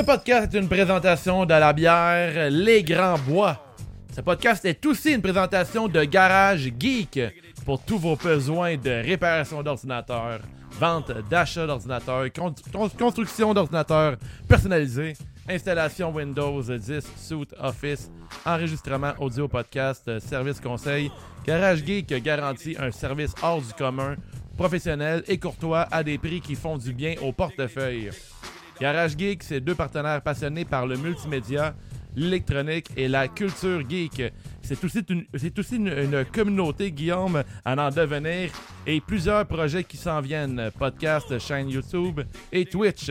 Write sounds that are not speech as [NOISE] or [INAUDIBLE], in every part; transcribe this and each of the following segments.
Ce podcast est une présentation de la bière Les Grands Bois. Ce podcast est aussi une présentation de Garage Geek pour tous vos besoins de réparation d'ordinateurs, vente d'achat d'ordinateurs, con- con- construction d'ordinateurs personnalisés, installation Windows 10, Suite Office, enregistrement audio podcast, service conseil. Garage Geek garantit un service hors du commun, professionnel et courtois à des prix qui font du bien au portefeuille. Garage Geek, c'est deux partenaires passionnés par le multimédia, l'électronique et la culture geek. C'est aussi, une, communauté, Guillaume, à en devenir et plusieurs projets qui s'en viennent. Podcast, chaîne YouTube et Twitch.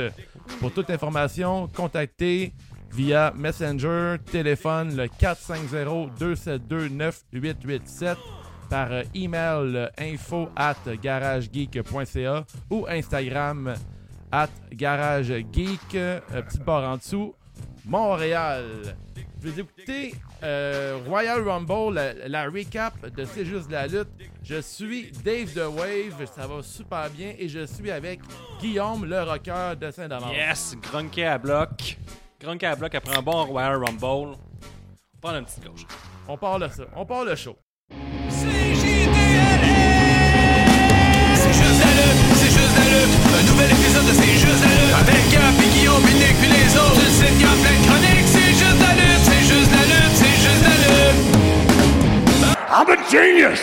Pour toute information, contactez via Messenger, téléphone le 450-272-9887 par email info at garagegeek.ca ou Instagram at Garage Geek, euh, petite barre en dessous, Montréal. Vous écoutez euh, Royal Rumble, la, la recap de C'est juste de la lutte. Je suis Dave The Wave, ça va super bien et je suis avec Guillaume le rocker de Saint-Domingue. Yes, Grunke à bloc. Grunke à bloc après un bon Royal Rumble. On prend une petite gauche. On part le ça, on part le show. C'est juste la lutte, c'est juste la lutte. Un nouvel épisode de Avec Gap et Guillaume, et Nick, puis les autres. Tu le sais, y a plein de chroniques. C'est juste la lutte, c'est juste la lutte, c'est juste la lutte. I'm a genius!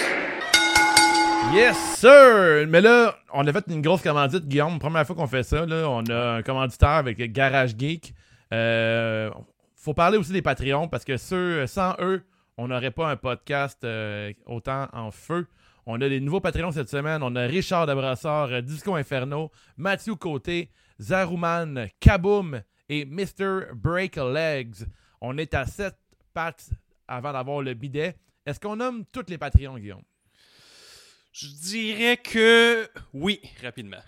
Yes, sir! Mais là, on a fait une grosse commandite, Guillaume. Première fois qu'on fait ça, là, on a un commanditaire avec Garage Geek. Euh, faut parler aussi des Patreons parce que ceux, sans eux, on n'aurait pas un podcast euh, autant en feu. On a des nouveaux Patreons cette semaine. On a Richard Debrassard, euh, Disco Inferno, Mathieu Côté, Zarouman, Kaboom et Mr. Break Legs. On est à 7 pattes avant d'avoir le bidet. Est-ce qu'on nomme tous les Patreons, Guillaume? Je dirais que oui, rapidement.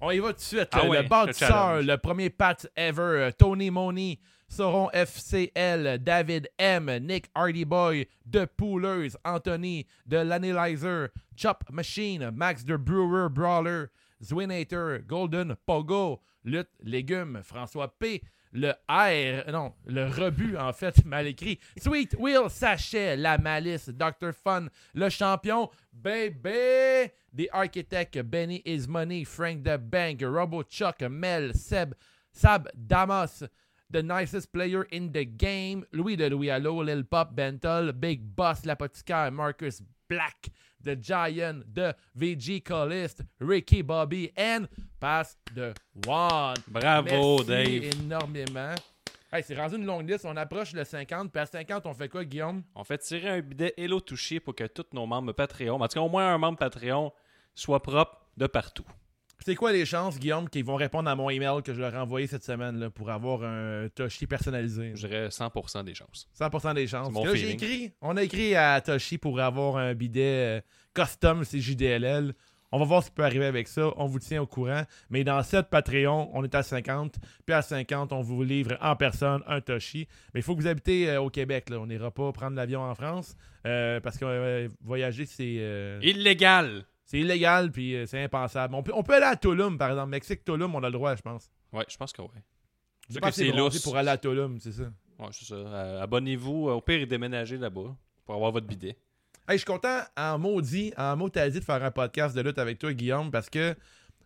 On y va tout de suite. Ah le ouais, bâtisseur, le challenge. le premier pat ever, euh, Tony Money, Sauron FCL, David M, Nick Hardyboy, The Poolers, Anthony, The L'Analyzer, Chop Machine, Max The Brewer Brawler, Zwinator, Golden Pogo, Lutte Légumes, François P, le R, non, le rebut en fait, [LAUGHS] mal écrit. Sweet Will Sachet, La Malice, Dr. Fun, le champion, Baby, The Architect, Benny Is Money, Frank the Bank, Robo Chuck, Mel, Seb, Sab Damas, The Nicest Player in the Game, Louis de Louis Allo, Lil Pop, Bentol, Big Boss, L'Apothicaire, Marcus Black, The Giant, The VG Callist, Ricky Bobby, and Pass the One. Bravo, Merci Dave. énormément. Hey, c'est rendu une longue liste. On approche le 50. Puis à 50, on fait quoi, Guillaume? On fait tirer un bidet Hello Touché pour que tous nos membres Patreon, en tout cas au moins un membre Patreon, soit propre de partout. C'est quoi les chances, Guillaume, qu'ils vont répondre à mon email que je leur ai envoyé cette semaine là, pour avoir un Toshi personnalisé? Je dirais 100% des chances. 100% des chances. C'est mon Là, j'ai écrit, on a écrit à Toshi pour avoir un bidet euh, custom CJDLL. On va voir ce qui peut arriver avec ça. On vous tient au courant. Mais dans cette Patreon, on est à 50. Puis à 50, on vous livre en personne un Toshi. Mais il faut que vous habitez euh, au Québec. Là. On n'ira pas prendre l'avion en France. euh, parce que euh, voyager, c'est Illégal! C'est illégal. Puis euh, c'est impensable. On peut, on peut aller à Tulum, par exemple. Mexique, Tulum, on a le droit, je pense. Ouais, je pense que oui. Je C'est sais que pas c'est c'est lousse. pour aller à Tulum, c'est ça. Ouais, c'est ça. Euh, Abonnez-vous. Au pire, déménagez là-bas pour avoir votre bidet. Hey, je suis content en maudit, en mot t'as dit de faire un podcast de lutte avec toi, Guillaume, parce que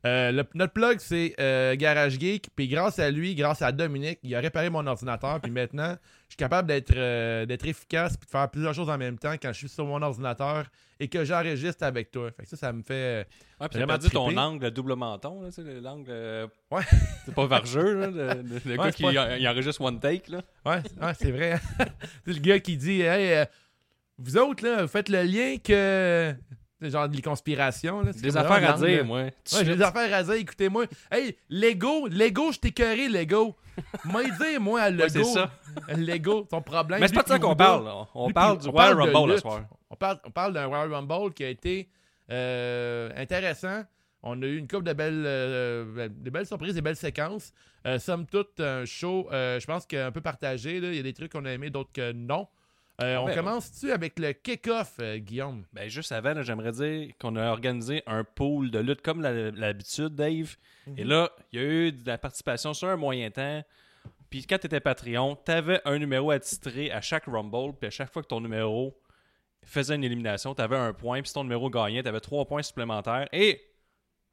euh, le- notre plug, c'est euh, Garage Geek. Puis grâce à lui, grâce à Dominique, il a réparé mon ordinateur. Puis maintenant, je suis capable d'être euh, efficace puis de faire plusieurs choses en même temps quand je suis sur mon ordinateur et que j'enregistre avec toi. Fait que ça, ça me fait. Ouais, puis Vraiment perdu ton angle double menton, là, tu sais, l'angle. euh, Ouais. [LAUGHS] C'est pas vargeux, là, le, le- le Ouais, gars qui pas- en- il enregistre one take, là. Ouais, c'est- ouais, c'est vrai. [LAUGHS] c'est le gars qui dit Hey, euh, vous autres, là, vous faites le lien que. Genre des conspirations. Là. Des affaires à dire, moi. Ouais, j'ai des affaires à dire, écoutez-moi. Hey, Lego, Lego, je t'ai cœuré, Lego. Moi, dire, moi, à Lego. [LAUGHS] Ouais, c'est ça. Lego, ton problème. Mais c'est lui pas de ça qu'on parle, là. On lui parle du on Royal parle de Rumble soir. On parle, on parle d'un Royal Rumble qui a été euh, intéressant. On a eu une couple de belles, euh, de belles surprises, des belles séquences. Euh, somme toute, un show, euh, je pense qu'un peu partagé. là. Il y a des trucs qu'on a aimés, d'autres que non. Euh, on ben, commence-tu avec le kick-off, euh, Guillaume? Ben, juste avant, j'aimerais dire qu'on a organisé un pool de lutte comme l'habitude, Dave. Mhm. Et là, il y a eu de la participation sur un moyen temps. Puis quand tu étais Patreon, tu avais un numéro attitré à chaque Rumble, puis à chaque fois que ton numéro faisait une élimination, tu avais un point, puis si ton numéro gagnait, tu avais trois points supplémentaires. Et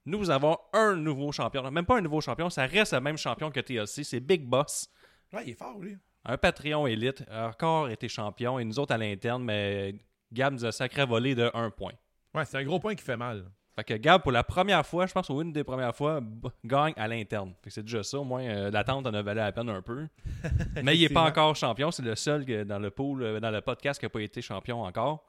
nous avons un nouveau champion. Même pas un nouveau champion, ça reste le même champion que TLC, c'est Big Boss. Ouais, il est fort, lui. Un Patreon élite, a encore été champion, et nous autres à l'interne, mais Gab nous a sacré volé de un point. Ouais, c'est un gros point qui fait mal. Fait que Gab, pour la première fois, je pense, ou une des premières fois, gagne à l'interne. Fait que c'est déjà ça, au moins, euh, l'attente en a valu la peine un peu. [LAUGHS] Mais il n'est pas encore champion, c'est le seul que dans le pool, euh, dans le podcast qui n'a pas été champion encore.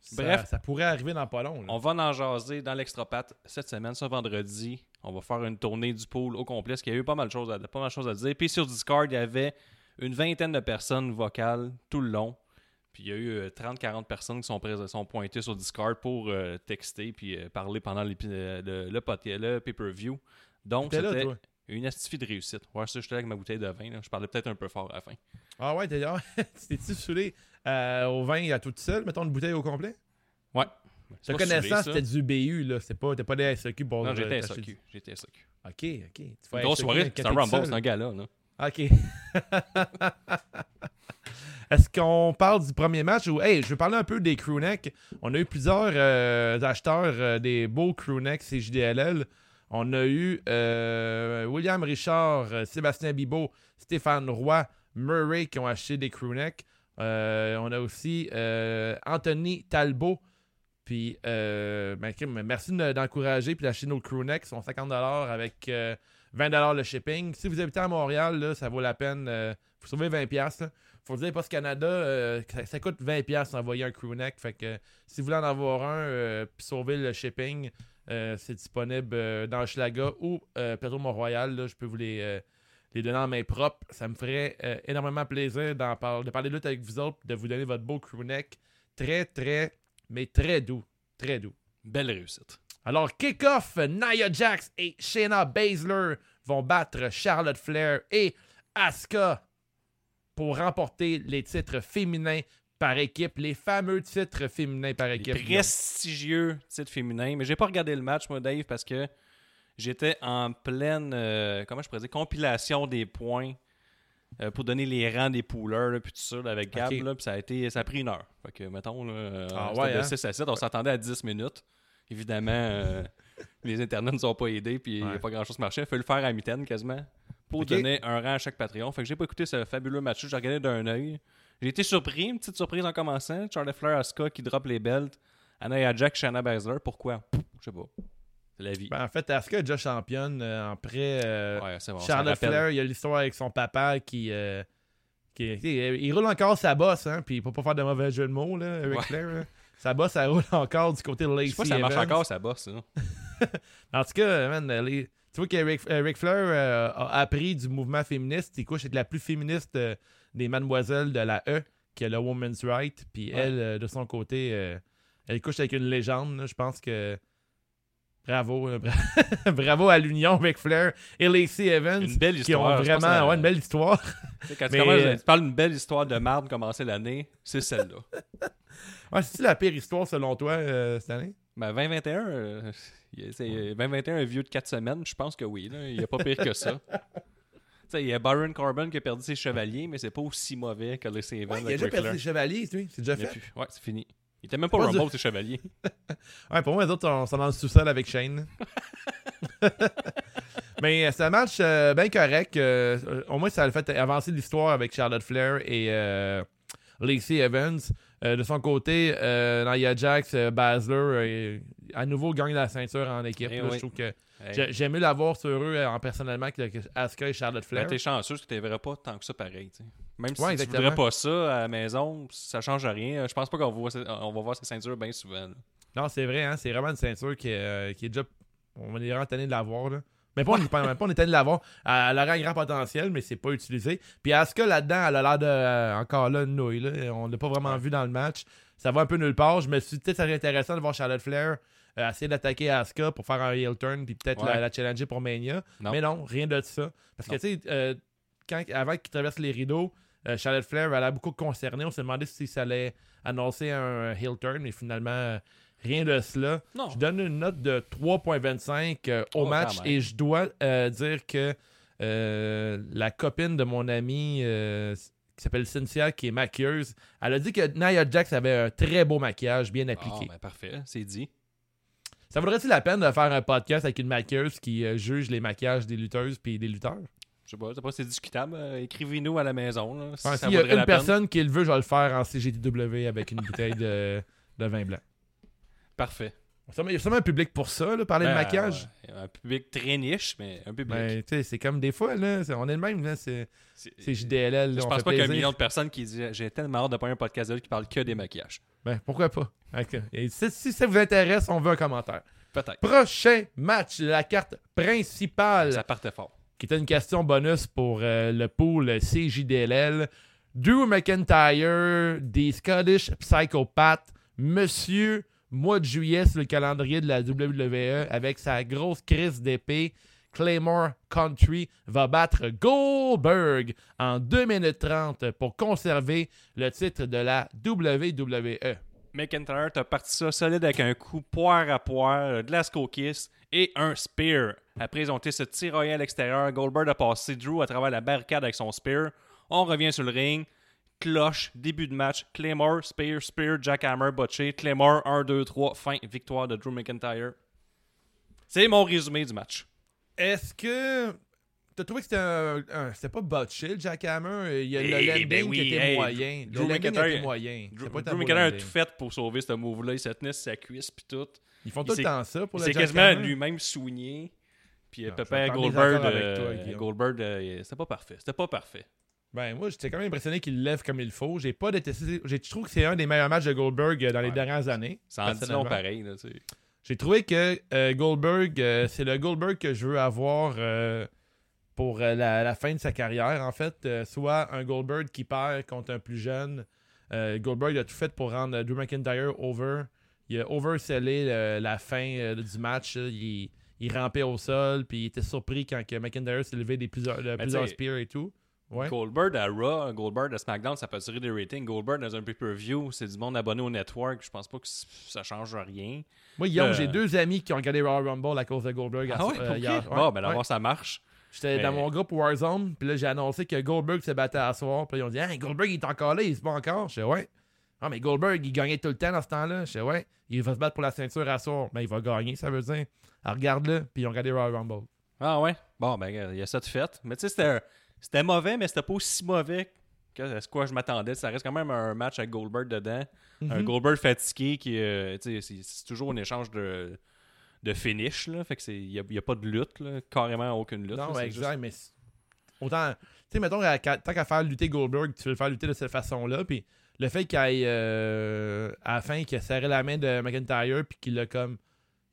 Ça- Bref. Ça, pourrait arriver dans pas long. là. On va en jaser dans l'extra-pat cette semaine, ce vendredi. On va faire une tournée du pool au complet, parce qu'il y a eu pas mal de choses à, pas mal de choses à dire. Puis sur Discord, il y avait une vingtaine de personnes vocales tout le long. Puis il y a eu euh, 30-40 personnes qui sont, sont pointées sur Discord pour euh, texter puis euh, parler pendant euh, le, le, le pay-per-view. Donc, c'était une astifie de réussite. Ouais, ça, j'étais là avec ma bouteille de vin. là. Je parlais peut-être un peu fort à la fin. Ah ouais, t'es [LAUGHS] ah, t'es-tu saoulé euh, au vin à tout seul, mettons une bouteille au complet? Ouais. Ta connaissance, c'était du BU, là. C'est pas, pas des SAQ pour Non, euh, j'étais SAQ. J'étais SAQ. Ok, ok. Tu Une grosse soirée, c'est un Rumble, c'est un gala. Là. Ok. [LAUGHS] Est-ce qu'on parle du premier match ou. Hey, je veux parler un peu des crewnecks. On a eu plusieurs euh, acheteurs euh, des beaux crewnecks CJDLL. On a eu euh, William Richard, Sébastien Bibot, Stéphane Roy, Murray qui ont acheté des crewnecks. On a aussi Anthony Talbot. Puis, ben, merci de- d'encourager puis d'acheter nos crewnecks. Ils sont 50$ avec 20$ le shipping. Si vous habitez à Montréal, ça vaut la peine. vous sauvez 20$. Là. Faut dire, Post Canada, euh, ça, coûte 20$ d'envoyer un crewneck. Fait que si vous voulez en avoir un euh, puis sauver le shipping, euh, c'est disponible dans Schlaga ou Plateau Mont-Royal. Je peux vous les, les donner en main propre. Ça me ferait énormément plaisir de parler de lutte avec vous autres, de vous donner votre beau crewneck. Très, très, mais très doux. Très doux. Belle réussite. Alors, kick-off, Nia Jax et Shayna Baszler vont battre Charlotte Flair et Asuka pour remporter les titres féminins par équipe, les fameux titres féminins par Les équipe. prestigieux titre féminin. Mais j'ai pas regardé le match, moi, Dave, parce que j'étais en pleine, euh, comment je pourrais dire, compilation des points euh, pour donner les rangs des poolers, puis tout ça, là, avec Gab, là, puis ça a, été, ça a pris une heure. Fait que, mettons, là, euh, Ah ouais, de hein? 6 à 7, on s'attendait à 10 minutes. Évidemment, euh, les internets ne nous ont pas aidés, puis il n'y a pas grand-chose qui marchait. Il fallait le faire à mitaine, quasiment, pour donner un rang à chaque Patreon. Fait que j'ai pas écouté ce fabuleux match j'ai regardé d'un œil. J'ai été surpris, une petite surprise en commençant. Charlie Flair, Asuka qui drop les belts. Anaya Jack, Shanna Baszler. Pourquoi? Je sais pas. C'est la vie. Ben, en fait, Asuka est déjà championne euh, en prêt. euh, ouais, c'est bon. Charlotte. Flair, il y a l'histoire avec son papa qui. euh, qui il roule encore sa bosse, hein, puis pour pas faire de mauvais jeu de mots, là, avec Ouais. Flair. là. Sa bosse, elle roule [LAUGHS] encore du côté de Je Lacey sais pas si ça marche Evans. encore, ça bosse. ça. [LAUGHS] En tout cas, man, les- tu vois que Ric, euh, Ric Flair euh, a appris du mouvement féministe. Il couche avec la plus féministe euh, des mademoiselles de la E, qui est le Woman's Right. Puis Ouais. elle, euh, de son côté, elle couche avec une légende. là. Je pense que. Bravo. euh, bra- [LAUGHS] Bravo à l'union Ric Flair et Lacey Evans. Une belle Qui ont histoire. je pense vraiment. Ouais, une belle histoire. Tu, Mais, commences- euh, tu parles d'une belle histoire de marde commencer l'année, c'est celle-là. [LAUGHS] Ouais, c'est la pire histoire selon toi euh, cette année? Ben 2021, euh, il- c'est 2021 un vieux de 4 semaines, je pense que oui. Là. Il n'y a pas pire que ça. [LAUGHS] Tu sais, il y a Baron Corbin qui a perdu ses chevaliers, mais c'est pas aussi mauvais que les Evans Ouais, il a avec déjà perdu ses chevaliers, lui. C'est déjà fait. Ouais, c'est fini. Il était même pas Pas Rumble, du- ses chevaliers. [LAUGHS] Ouais, pour moi, les autres, on sont dans le sous-sol avec Shane. [LAUGHS] Mais euh, c'est un match euh, bien correct. euh, euh, au moins, ça a fait avancer l'histoire avec Charlotte Flair et euh, Lacey Evans. Euh, de son côté, euh, Nia Jax, euh, euh, à nouveau gagne la ceinture en équipe. Eh là. oui. Je trouve que Hey. j'ai- j'aime mieux l'avoir sur eux euh, en personnellement que, Asuka et Charlotte Ben, Flair. t'es chanceux parce que tu verrais pas tant que ça pareil. Même si Ouais, tu voudrais pas ça à la maison, ça change rien. Je pense pas qu'on va, voir- on va voir ces ceintures bien souvent. là. Non, c'est vrai, hein, c'est vraiment une ceinture qui, est, qui est déjà. On est tanné de l'avoir. Là. Mais pas, on même pas on tanné de l'avoir. Elle aurait un grand potentiel, mais c'est pas utilisé. Puis Asuka là-dedans, elle a l'air de. euh, encore là, une nouille. Là. On l'a pas vraiment vu dans le match. Ça va un peu nulle part. Je me suis dit, peut-être ça serait intéressant de voir Charlotte Flair euh, essayer d'attaquer Asuka pour faire un heel turn, puis peut-être Ouais. la, la challenger pour Mania. Non. Mais non, rien de ça. Parce que, tu sais, euh, quand, avant qu'il traverse les rideaux, Charlotte Flair, elle a beaucoup concernée. On s'est demandé si ça allait annoncer un heel turn, mais finalement, rien de cela. Non. Je donne une note de 3.25 euh, au Oh, match et je dois euh, dire que euh, la copine de mon ami qui s'appelle Cynthia, qui est maquilleuse, elle a dit que Nia Jax avait un très beau maquillage bien Ah, appliqué. ben parfait, c'est dit. Ça vaudrait-il la peine de faire un podcast avec une maquilleuse qui juge les maquillages des lutteuses puis des lutteurs? Je sais pas, pas si c'est discutable. Euh, Écrivez-nous à la maison. Là, si Enfin, ça S'il y a une la peine. personne qui le veut, je vais le faire en CGTW avec une bouteille de, de vin blanc. Parfait. Il y a sûrement un public pour ça, là, parler de Ben, maquillage. un public très niche, mais un public. Ben, c'est comme des fois, là, on est le même, là, c'est JDLL, là, Je on pense pas qu'il y a un million de personnes qui disent J'ai tellement hâte de pas un podcast qui parle que des maquillages. Ben, pourquoi pas? Et si, si ça vous intéresse, on veut un commentaire. Peut-être. Prochain match la carte principale, Ça partait fort. qui était une question bonus pour euh, le pool CJDLL. Drew McIntyre, des Scottish Psychopathes, Monsieur mois de juillet sur le calendrier de la WWE avec sa grosse crise d'épée. Claymore Country va battre Goldberg en 2 minutes 30 pour conserver le titre de la. WWE. McIntyre, t'as parti ça solide avec un coup poire à poire, de la Kiss et un spear. Après, ils ont été se à l'extérieur. Goldberg a passé Drew à travers la barricade avec son spear. On revient sur le ring. Cloche, début de match. Claymore, spear, spear, jackhammer, botché. Claymore, 1, 2, 3, fin, victoire de Drew McIntyre. C'est mon résumé du match. Est-ce que. T'as trouvé que c'était un. un- c'était pas botché, le Jackhammer? Il y a le Eh, landing ben oui, qui était hey, moyen. Drew le landing McIntyre- était moyen. Drew, C'est pas Drew un beau McIntyre a tout fait pour sauver ce move-là. Il tenu sur sa cuisse puis tout. Ils font Il tout le temps ça pour le s'est quasiment Jackhammer. lui-même soigné. Puis euh, Non, suis en Goldberg, euh, toi. Goldberg, euh, c'était pas parfait. C'était pas parfait. Ben, moi, j'étais quand même impressionné qu'il lève comme il faut. J'ai pas détesté. Je trouve que c'est un des meilleurs matchs de Goldberg euh, dans les Ouais. dernières années. Ça en pareil. Là, tu sais. J'ai trouvé que euh, Goldberg, euh, c'est le Goldberg que je veux avoir euh, pour la, la fin de sa carrière, en fait. Soit un Goldberg qui perd contre un plus jeune. Goldberg a tout fait pour rendre Drew McIntyre over. Il a oversellé la fin du match. Il, il rampait au sol, puis il était surpris quand que McIntyre s'est levé des plusieurs, de plusieurs t'sais, spears et tout. Ouais. Goldberg à Raw, Goldberg à SmackDown, ça peut tirer des ratings. Goldberg dans un pay-per-view, c'est du monde abonné au network. Je pense pas que ça change rien. Moi, Guillaume, Euh, j'ai deux amis qui ont regardé Royal Rumble à cause de Goldberg. à- Ah ouais, euh, ok. hier. Bon, ben ouais. d'abord, ça marche. J'étais Mais- dans mon groupe Warzone, puis là, j'ai annoncé que Goldberg se battait à soir. Puis ils ont dit Hey, Goldberg, il est encore là, il se bat encore. Je sais, ouais. Ah, mais Goldberg, il gagnait tout le temps dans ce temps-là. Je sais, ouais. Il va se battre pour la ceinture à soir. Ben, il va gagner, ça veut dire. Alors, regarde-le, puis ils ont regardé Royal Rumble. Ah ouais? Bon, ben, il y a ça de fait. Mais tu sais, c'était, c'était mauvais, mais c'était pas aussi mauvais que à ce quoi je m'attendais. Ça reste quand même un match avec Goldberg dedans. Mhm. Un Goldberg fatigué qui, euh, c'est, toujours un échange de, de finish. Là. Fait que c'est, il n'y a, pas de lutte, là. carrément aucune lutte. Non, là. ouais, C'est exact, juste- mais autant. Tu sais, mettons, tant qu'à faire lutter Goldberg, tu veux le faire lutter de cette façon-là. Puis le fait qu'il aille euh, à la fin, qu'il a serré la main de McIntyre, puis qu'il a comme.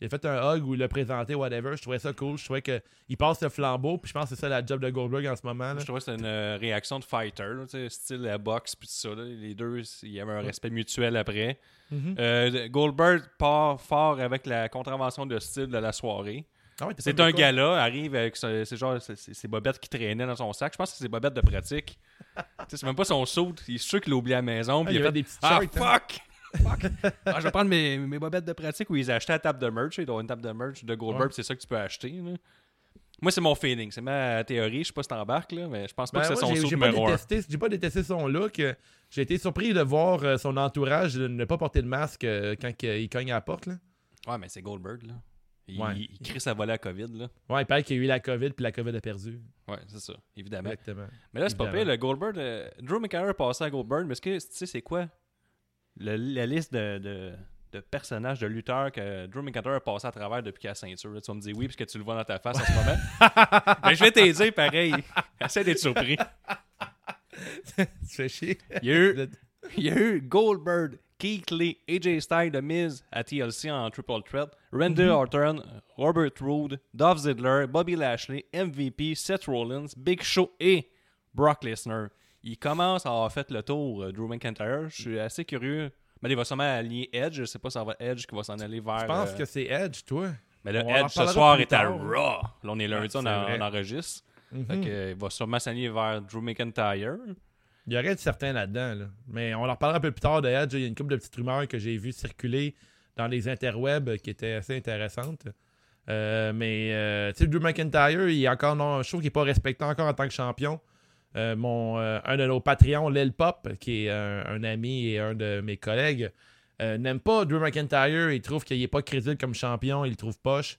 Il a fait un hug ou il l'a présenté, whatever. Je trouvais ça cool. Je trouvais qu'il passe le flambeau, puis je pense que c'est ça la job de Goldberg en ce moment. là. Je trouvais que c'était une euh, réaction de fighter, là, style la boxe puis tout ça. là. Les deux, il y avait un respect mutuel après. Mhm. Euh, Goldberg part fort avec la contravention de style de la soirée. Ah ouais, C'est un gars-là, arrive avec ce- c'est genre c'est- c'est- ses bobettes qui traînaient dans son sac. Je pense que c'est ses bobettes de pratique. [LAUGHS] C'est même pas son saut. Il est sûr qu'il l'a oublié à la maison. Ah, puis il a fait, des petites Ah shorts, hein. Fuck! [LAUGHS] Ah, je vais prendre mes, mes bobettes de pratique où ils achetaient la table de merch. Ils ont une table de merch de Goldberg, Ouais. c'est ça que tu peux acheter. là. Moi, c'est mon feeling. C'est ma théorie. Je sais pas si t'embarques, là, mais je pense pas Ben, que c'est son saut numéro un. détesté, j'ai pas détesté son look. Euh, J'ai été surpris de voir euh, son entourage ne pas porter de masque euh, quand il cogne à la porte. Là. Ouais, mais c'est Goldberg, là. Il, Ouais. il crie sa volée à COVID, là. Ouais, il paraît qu'il y a eu la COVID, puis la COVID a perdu. Ouais, c'est ça, évidemment. Exactement. Mais là, c'est pas pire, le Goldberg. euh, Drew McIntyre est passé à Goldberg, mais est-ce que tu sais, c'est quoi? Le- la liste de, de- de personnages, de lutteurs que Drew McIntyre a passé à travers depuis qu'il a ceinture là, Tu vas me dire oui, parce que tu le vois dans ta face en ce moment. mais [LAUGHS] je vais t'aider pareil. Essaie d'être surpris. tu fais chier. Il y a eu, Le- il y a eu Goldberg, Keith Lee, AJ Styles, The Miz à TLC en Triple Threat, Randy Mhm. Orton, Robert Roode, Dolph Ziggler, Bobby Lashley, MVP, Seth Rollins, Big Show et Brock Lesnar. Il commence à avoir fait le tour, euh, Drew McIntyre. Je suis assez curieux. Mais il va sûrement aligner Edge. Je sais pas si ça va être Edge qui va s'en aller vers. Je pense euh, que c'est Edge, toi? Mais là, on Edge ce soir est à. Raw. Là, on est lundi, Ouais, on, enregistre. Mhm. Fait que, euh, il va sûrement s'aligner vers Drew McIntyre. Il y aurait de certains là-dedans. là. Mais on en reparlera un peu plus tard de Edge. Il y a une couple de petites rumeurs que j'ai vues circuler dans les interwebs qui étaient assez intéressantes. Euh, mais euh, tu sais, Drew McIntyre, il est encore non, je trouve qu'il n'est pas respecté encore en tant que champion. Euh, mon, euh, un de nos Patreons, Lil Pop, qui est un, ami et un de mes collègues, euh, n'aime pas Drew McIntyre. Il trouve qu'il n'est pas crédible comme champion. Il le trouve poche.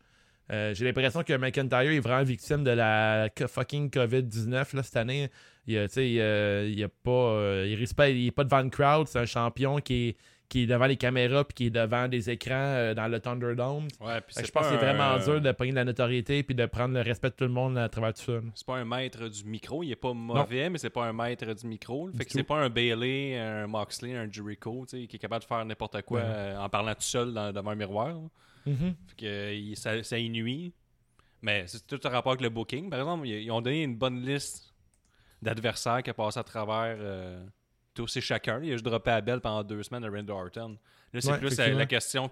J'ai l'impression que McIntyre est vraiment victime de la fucking COVID-19 là, cette année. Il, il, a- pas, il risque pas, il est pas devant le crowd. C'est un champion qui est, qui est devant les caméras puis qui est devant des écrans euh, dans le Thunderdome. Ouais, puis je pense que c'est vraiment un- dur de prendre de la notoriété puis de prendre le respect de tout le monde à travers tout ça. C'est pas un maître du micro, il est pas mauvais, mais c'est pas un maître du micro. Fait Du que c'est pas un Bailey, un Moxley, un Jericho, tu sais, qui est capable de faire n'importe quoi Ouais. euh, en parlant tout seul dans- devant un miroir. là. Fait que euh, il- ça, ça y nuit. Mais c'est tout en rapport avec le booking. Par exemple, ils, ils ont donné une bonne liste d'adversaires qui a passé à travers euh, tous et chacun. Il a juste droppé à Bell pendant deux semaines à Randy Orton. Là, c'est Ouais, plus la, effectivement. la question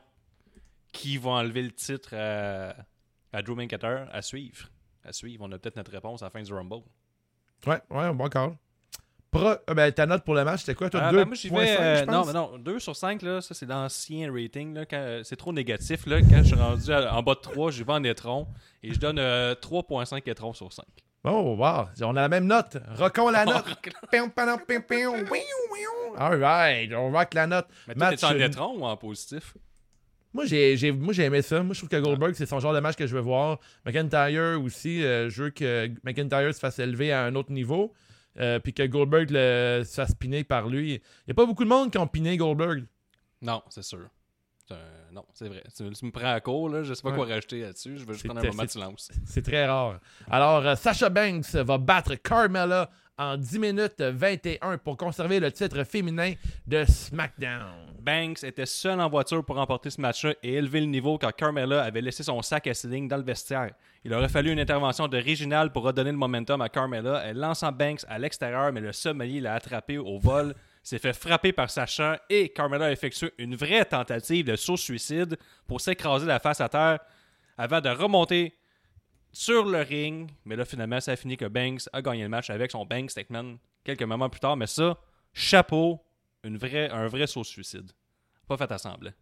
qui va enlever le titre à, à Drew McIntyre? À suivre. À suivre. On a peut-être notre réponse à la fin du Rumble. Ouais, ouais, bon call. Pro, ah, ben, ta note pour le match, c'était quoi, toi? Ah, 2.5, ben, moi, euh, je non, mais non, 2 sur 5, là, ça, c'est l'ancien rating. Euh, c'est trop négatif. Là, quand je suis rendu à- en bas de 3, j'y vais en étron. Et je donne euh, 3,5 étrons sur 5. Oh, wow. On a la même note. Rockons la [LAUGHS] note. [LAUGHS] All right, on rock la note. Mais toi, Match, en étron ou en positif? Moi, j'ai, moi, j'ai aimé ça. Moi, je trouve que Goldberg, c'est son genre de match que je veux voir. McIntyre aussi, euh, je veux que McIntyre se fasse élever à un autre niveau. euh, puis que Goldberg le, se fasse piner par lui. Il n'y a pas beaucoup de monde qui ont piné Goldberg. Non, c'est sûr. C'est un- Non, c'est vrai. Tu, tu me prends à court, là. Je sais pas Ouais. quoi rajouter là-dessus. Je veux juste prendre un moment de silence. C'est très rare. Alors, euh, Sasha Banks va battre Carmella en 10 minutes 21 pour conserver le titre féminin de SmackDown. Banks était seul en voiture pour remporter ce match-là et élever le niveau quand Carmella avait laissé son sac à ceiling dans le vestiaire. Il aurait fallu une intervention de Réginal pour redonner le momentum à Carmella. Elle lançant Banks à l'extérieur, mais le sommelier l'a attrapé au vol, s'est fait frapper par Sacha et Carmella a effectué une vraie tentative de saut-suicide pour s'écraser la face à terre avant de remonter sur le ring. Mais là, finalement, ça a fini que Banks a gagné le match avec son Banks Statement quelques moments plus tard. Mais ça, chapeau, une vraie, un vrai saut-suicide. Pas fait à semblant.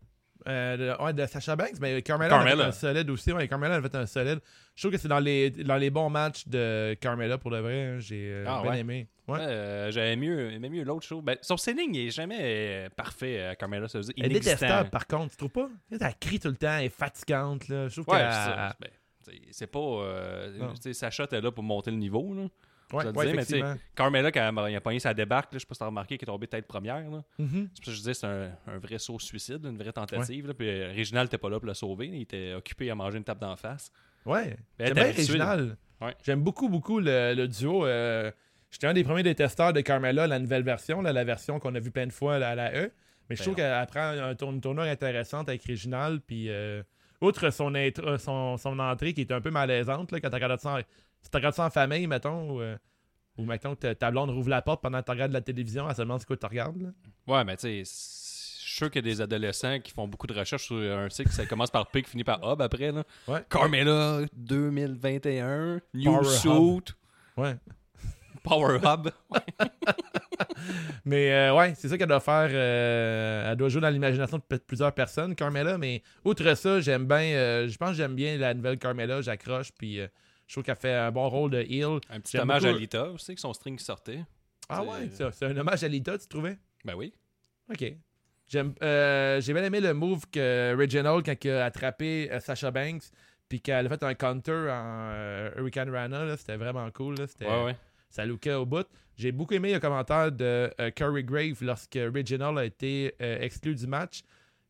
Euh, de, ouais, de Sasha Banks, mais Carmella, Carmella. a fait un solide aussi. Ouais, Carmella a fait un solide. Je trouve que c'est dans les, dans les bons matchs de Carmella pour de vrai. hein. J'ai euh, Ah, bien ouais. aimé. Ouais. Euh, J'aimais mieux, aimais mieux l'autre show. Ben, son selling, il est jamais euh, parfait, euh, Carmella. Ça veut dire Elle est détestable, par contre, tu trouves pas? Elle crie tout le temps, elle est fatigante. Là. Je trouve Ouais, c'est ça. Ben, c'est pas. Euh, Sacha était là pour monter le niveau. Là. Ouais, je disais, mais quand il a pogné sa débarque, là, je sais pas si t'as remarqué qu'il est tombé tête première. Là. Mhm. C'est pour ça que je disais c'est un, un vrai saut suicide, une vraie tentative. Là, puis euh, Réginald n'était pas là pour le sauver. Il était occupé à manger une tape d'en face. Ouais. Ben, J'aime bien. J'aime beaucoup, beaucoup le, le duo. euh, J'étais un des premiers détesteurs de Carmella, la nouvelle version, la version qu'on a vue plein de fois à la E. Mais je Ben trouve qu'elle prend un tour- une tournure intéressante avec Réginal. Puis, euh, outre son, intro- son, son entrée qui est un peu malaisante, là, quand tu regardes ça, si tu regardes ça en famille, mettons, ou, euh, ou mettons que ta- blonde rouvre la porte pendant que tu regardes la télévision, elle se demande ce que tu regardes. là. Ouais, mais tu sais, c'est- je suis sûr qu'il y a des adolescents qui font beaucoup de recherches sur un site ça commence par P qui finit par Hub après. Là. Ouais. Carmella 2021, New Power Suit, Ouais. Power Hub. [LAUGHS] Mais euh, ouais, c'est ça qu'elle doit faire. euh, elle doit jouer dans l'imagination de plusieurs personnes, Carmella. Mais outre ça, j'aime bien. euh, je pense que j'aime bien la nouvelle Carmella. J'accroche. Puis je trouve qu'elle fait un bon rôle de heel. Un petit hommage beaucoup- à Lita aussi, avec son string sortait. Ah ouais, c'est un hommage à Lita, tu trouvais? Ben oui. Ok. Euh, j'ai bien aimé le move que Reginald, quand il a attrapé euh, Sasha Banks, puis qu'elle a fait un counter en euh, Hurricane Rana, c'était vraiment cool. là, c'était, Ouais, ouais. Ça lookait au bout. J'ai beaucoup aimé le commentaire de Curry Grave lorsque Reginald a été exclu du match.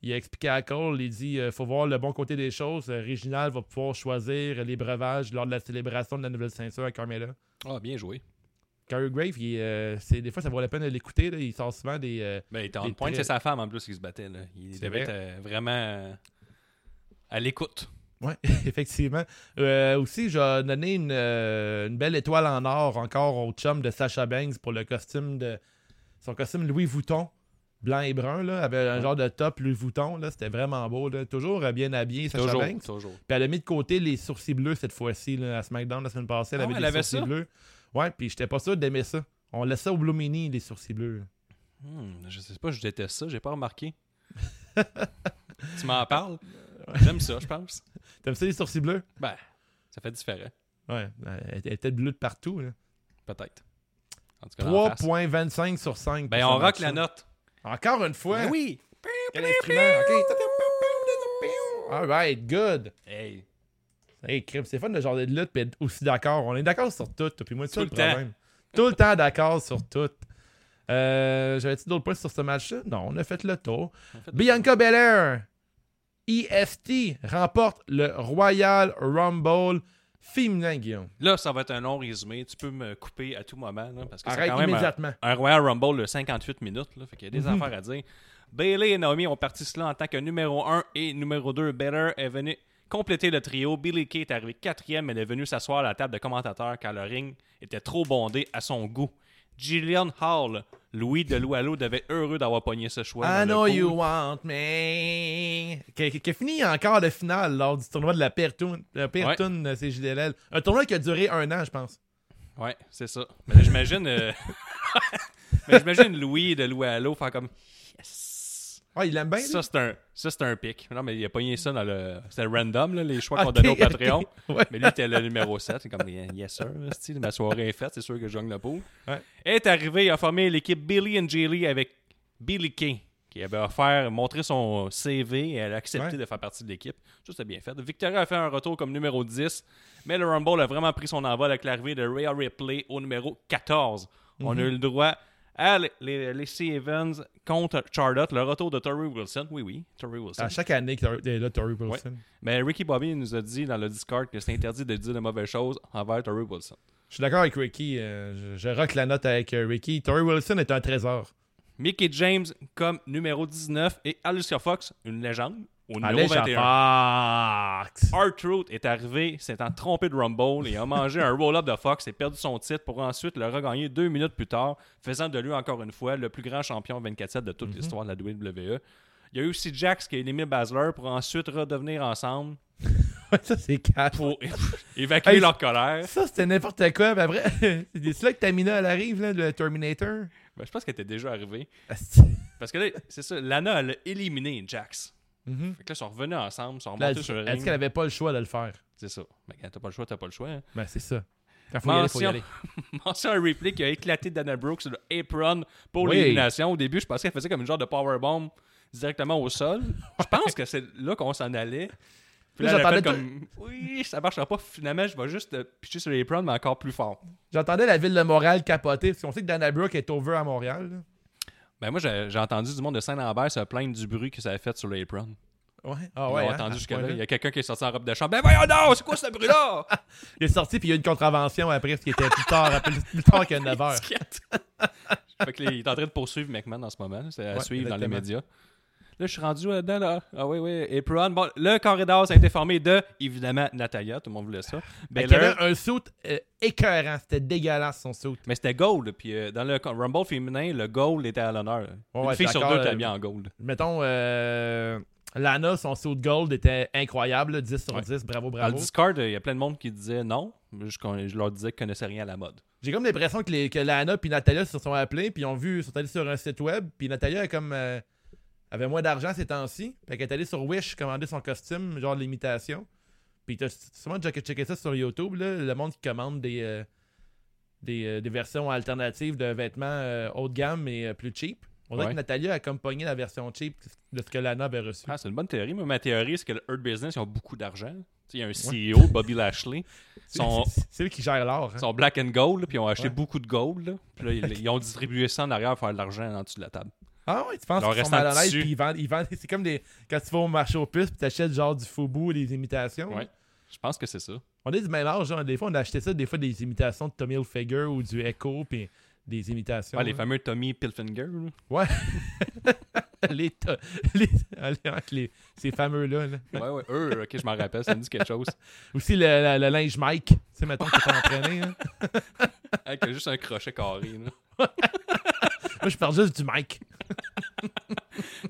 Il a expliqué à Cole, il dit euh, faut voir le bon côté des choses. Euh, Reginald va pouvoir choisir les breuvages lors de la célébration de la nouvelle ceinture à Carmella. Ah, bien joué. Curry Grave, il, euh, c'est, des fois, ça vaut la peine de l'écouter. là. Il sort souvent des. euh, Ben, il était en Des point, traits. c'est sa femme en plus qui se battait. Là. Il C'est devait vrai. être vraiment à l'écoute. Ouais, [LAUGHS] effectivement. Aussi, j'ai donné une, une belle étoile en or encore au chum de Sacha Banks pour le costume de. Son costume Louis Vuitton, blanc et brun, là, avec un genre de top Louis Vuitton. Là, c'était vraiment beau. Là. Toujours bien habillé, Sacha Toujours. Banks. toujours. Puis elle a mis de côté les sourcils bleus cette fois-ci, là, à SmackDown la semaine passée. Elle Ah avait des avait sourcils ça? bleus. Ouais, puis j'étais pas sûr d'aimer ça. On laisse ça au Blue Mini, les sourcils bleus. Hmm, je sais pas, je déteste ça, j'ai pas remarqué. [LAUGHS] tu m'en parles? J'aime ça, je pense. T'aimes ça les sourcils bleus? Ben, ça fait différent. Ouais, elle elle était bleue de partout. Peut-être. En tout cas, dans la face. 3.25 sur 5. Ben, on rock la note. Encore une fois. Ben oui. Quel instrument? Ok. Alright, good. Hey. Hey, crime, c'est fun de genre de lutte puis aussi d'accord. On est d'accord sur tout, puis moi, c'est le le temps. Tout le temps d'accord sur tout. Euh, J'avais-tu d'autres points sur ce match-là? Non, on a fait le tour. Fait- Bianca Belair, EST, remporte le Royal Rumble féminin, Guillaume. Là, ça va être un long résumé. Tu peux me couper à tout moment. là, parce que c'est Arrête quand même un, immédiatement. un Royal Rumble de 58 minutes. Là, fait qu'il y a des Mhm. affaires à dire. Bailey et Naomi ont parti cela en tant que numéro 1 et numéro 2. Belair est venu compléter le trio. Billy Kay est arrivé quatrième. Elle est venue s'asseoir à la table de commentateurs car le ring était trop bondé à son goût. Gillian Hall, Louis de Loualo, devait être heureux d'avoir pogné ce choix. I know you want me. Qui, qui- qui a fini encore de finale lors du tournoi de la. La Pertoon euh, CJDLL. Un tournoi qui a duré un an, je pense. Ouais, c'est ça. Mais j'imagine. euh, [LAUGHS] Mais j'imagine Louis de Loualo faire comme. Ouais, il l'aime bien. Ça, c'est un, ça, c'est un pic. Non, mais il a pogné ça dans le. C'était random, là, les choix lui. qu'on donnait au Patreon. [LAUGHS] Ouais. Mais lui, était le numéro 7. C'est comme, yes, sir. ma soirée est faite. C'est sûr que je gagne le. Ouais. Elle est arrivé, il a formé l'équipe Billy and Jilly avec Billy Kay, qui avait offert, montré son CV et elle a accepté Ouais. de faire partie de l'équipe. Ça, c'était bien fait. Victoria a fait un retour comme numéro 10, mais le Rumble a vraiment pris son envol avec l'arrivée de Rhea Ripley au numéro 14. On Mhm. a eu le droit à les, les, les C. Evans contre Charlotte, le retour de Tori Wilson. Oui, oui, Tori Wilson. À chaque année qu'il est là, Tori Wilson. Mais Ricky Bobby nous a dit dans le Discord que c'est interdit de dire de mauvaises choses envers Tori Wilson. Je suis d'accord avec Ricky. euh, je, je rock la note avec euh, Ricky. Tori Wilson est un trésor. Mickey James comme numéro 19 et Alicia Fox, une légende, au numéro Allez, 21. Fox. R-Truth est arrivé, s'étant trompé de Rumble et a mangé un roll-up de Fox et perdu son titre pour ensuite le regagner deux minutes plus tard, faisant de lui encore une fois le plus grand champion 24-7 de toute l'histoire de la WWE. Il y a eu aussi Jax qui a éliminé Basler pour ensuite redevenir ensemble [LAUGHS] ça, c'est quatre. pour [LAUGHS] évacuer Hey, leur colère. Ça, c'était n'importe quoi. Mais après, [LAUGHS] c'est là que Tamina, elle arrive, là, le Terminator. Ben, je pense qu'elle était déjà arrivée. Asti. Parce que là, c'est ça, Lana, elle a éliminé Jax. Mhm. Fait que là, ils sont revenus ensemble, ils sont remontés Elle sur le elle dit qu'elle avait pas le choix de le faire. C'est ça. Mais quand t'as pas le choix, t'as pas le choix. hein. Ben, c'est ça. Quand faut y aller, faut y Mention, aller. [LAUGHS] mention un replay qui a éclaté Dana Brooks sur le apron pour Oui. l'élimination. Au début, je pensais qu'elle faisait comme une genre de powerbomb directement au sol. Je [LAUGHS] pense que c'est là qu'on s'en allait. Puis Là, j'entendais comme oui, ça marchera pas. Finalement, je vais juste euh, pitcher sur l'apron, mais encore plus fort. J'entendais la ville de Montréal capoter, parce qu'on sait que Dana Brooke est over à Montréal. là. Ben moi, j'ai entendu du monde de Saint-Lambert se plaindre du bruit que ça a fait sur l'apron. Ouais. Ah ouais. hein, entendu jusqu'à là. Il y a quelqu'un qui est sorti en robe de chambre. Ben voyons donc, c'est quoi ce bruit-là? [LAUGHS] Il est sorti, puis il y a eu une contravention après, ce qui était plus tard, après- plus tard que 9 heures. [LAUGHS] fait que là, il est en train de poursuivre McMahon en ce moment. C'est à Ouais, suivre dans les médias. Là, je suis rendu là-dedans, là. Ah oui, oui. Apron. Bon, le corridor, ça a été formé de, évidemment, Natalia. Tout le monde voulait ça. Ben, il avait un suit euh, écœurant. C'était dégueulasse, son suit. Mais c'était gold. Puis euh, dans le Rumble féminin, le gold était à l'honneur. Ouais, Une fille sur deux était euh, bien en gold. Mettons, euh, Lana, son suit gold était incroyable, là, 10 sur Ouais. 10. Bravo, Dans le bravo. Discord, il y a plein de monde qui disait non. Je, je leur disais qu'ils connaissaient rien à la mode. J'ai comme l'impression que, les, que Lana puis Natalia se sont appelés, puis ils ont vu, ils sont allés sur un site web, puis Natalia a comme, euh, avait moins d'argent ces temps-ci. Fait qu'elle est allée sur Wish commander son costume, genre l'imitation. Puis t'as sûrement déjà checké ça sur YouTube, là, le monde qui commande des, euh, des, euh, des versions alternatives de vêtements euh, haut de gamme euh, plus cheap. On dirait Ouais. que Natalia a comme pogné la version cheap de ce que Lana avait reçu. Ah, c'est une bonne théorie. Mais ma théorie, c'est que le Hurt Business, ils ont beaucoup d'argent. Il y a un CEO, Bobby Lashley. [LAUGHS] C'est- Son, c'est- C'est eux qui gèrent l'or. hein. Ils sont black and gold, là, puis ils ont acheté Ouais. beaucoup de gold. là. Puis là, ils, [LAUGHS] ils ont distribué ça en arrière pour faire de l'argent en dessous de la table. Ah ouais, tu penses qu'ils sont restant malhonnêtes tissu. puis ils vendent, ils vendent [LAUGHS] c'est comme des quand tu vas au marché aux puces puis t'achètes genre du Fubu des imitations. Ouais. Je pense que c'est ça. On est du même âge, genre, des fois on a acheté ça, des fois des imitations de Tommy Hilfiger ou du Echo puis des imitations. Ouais, les fameux Tommy Pilfinger. là. Ouais. [LAUGHS] les, to- [LAUGHS] les, les- ces fameux là. Ouais, ouais, eux, ok, je m'en rappelle, ça me dit quelque chose. Aussi le, le- le linge Mike, tu sais mettons que t'es entraîné. hein. Avec juste un crochet carré. là. Moi je parle juste du Mike.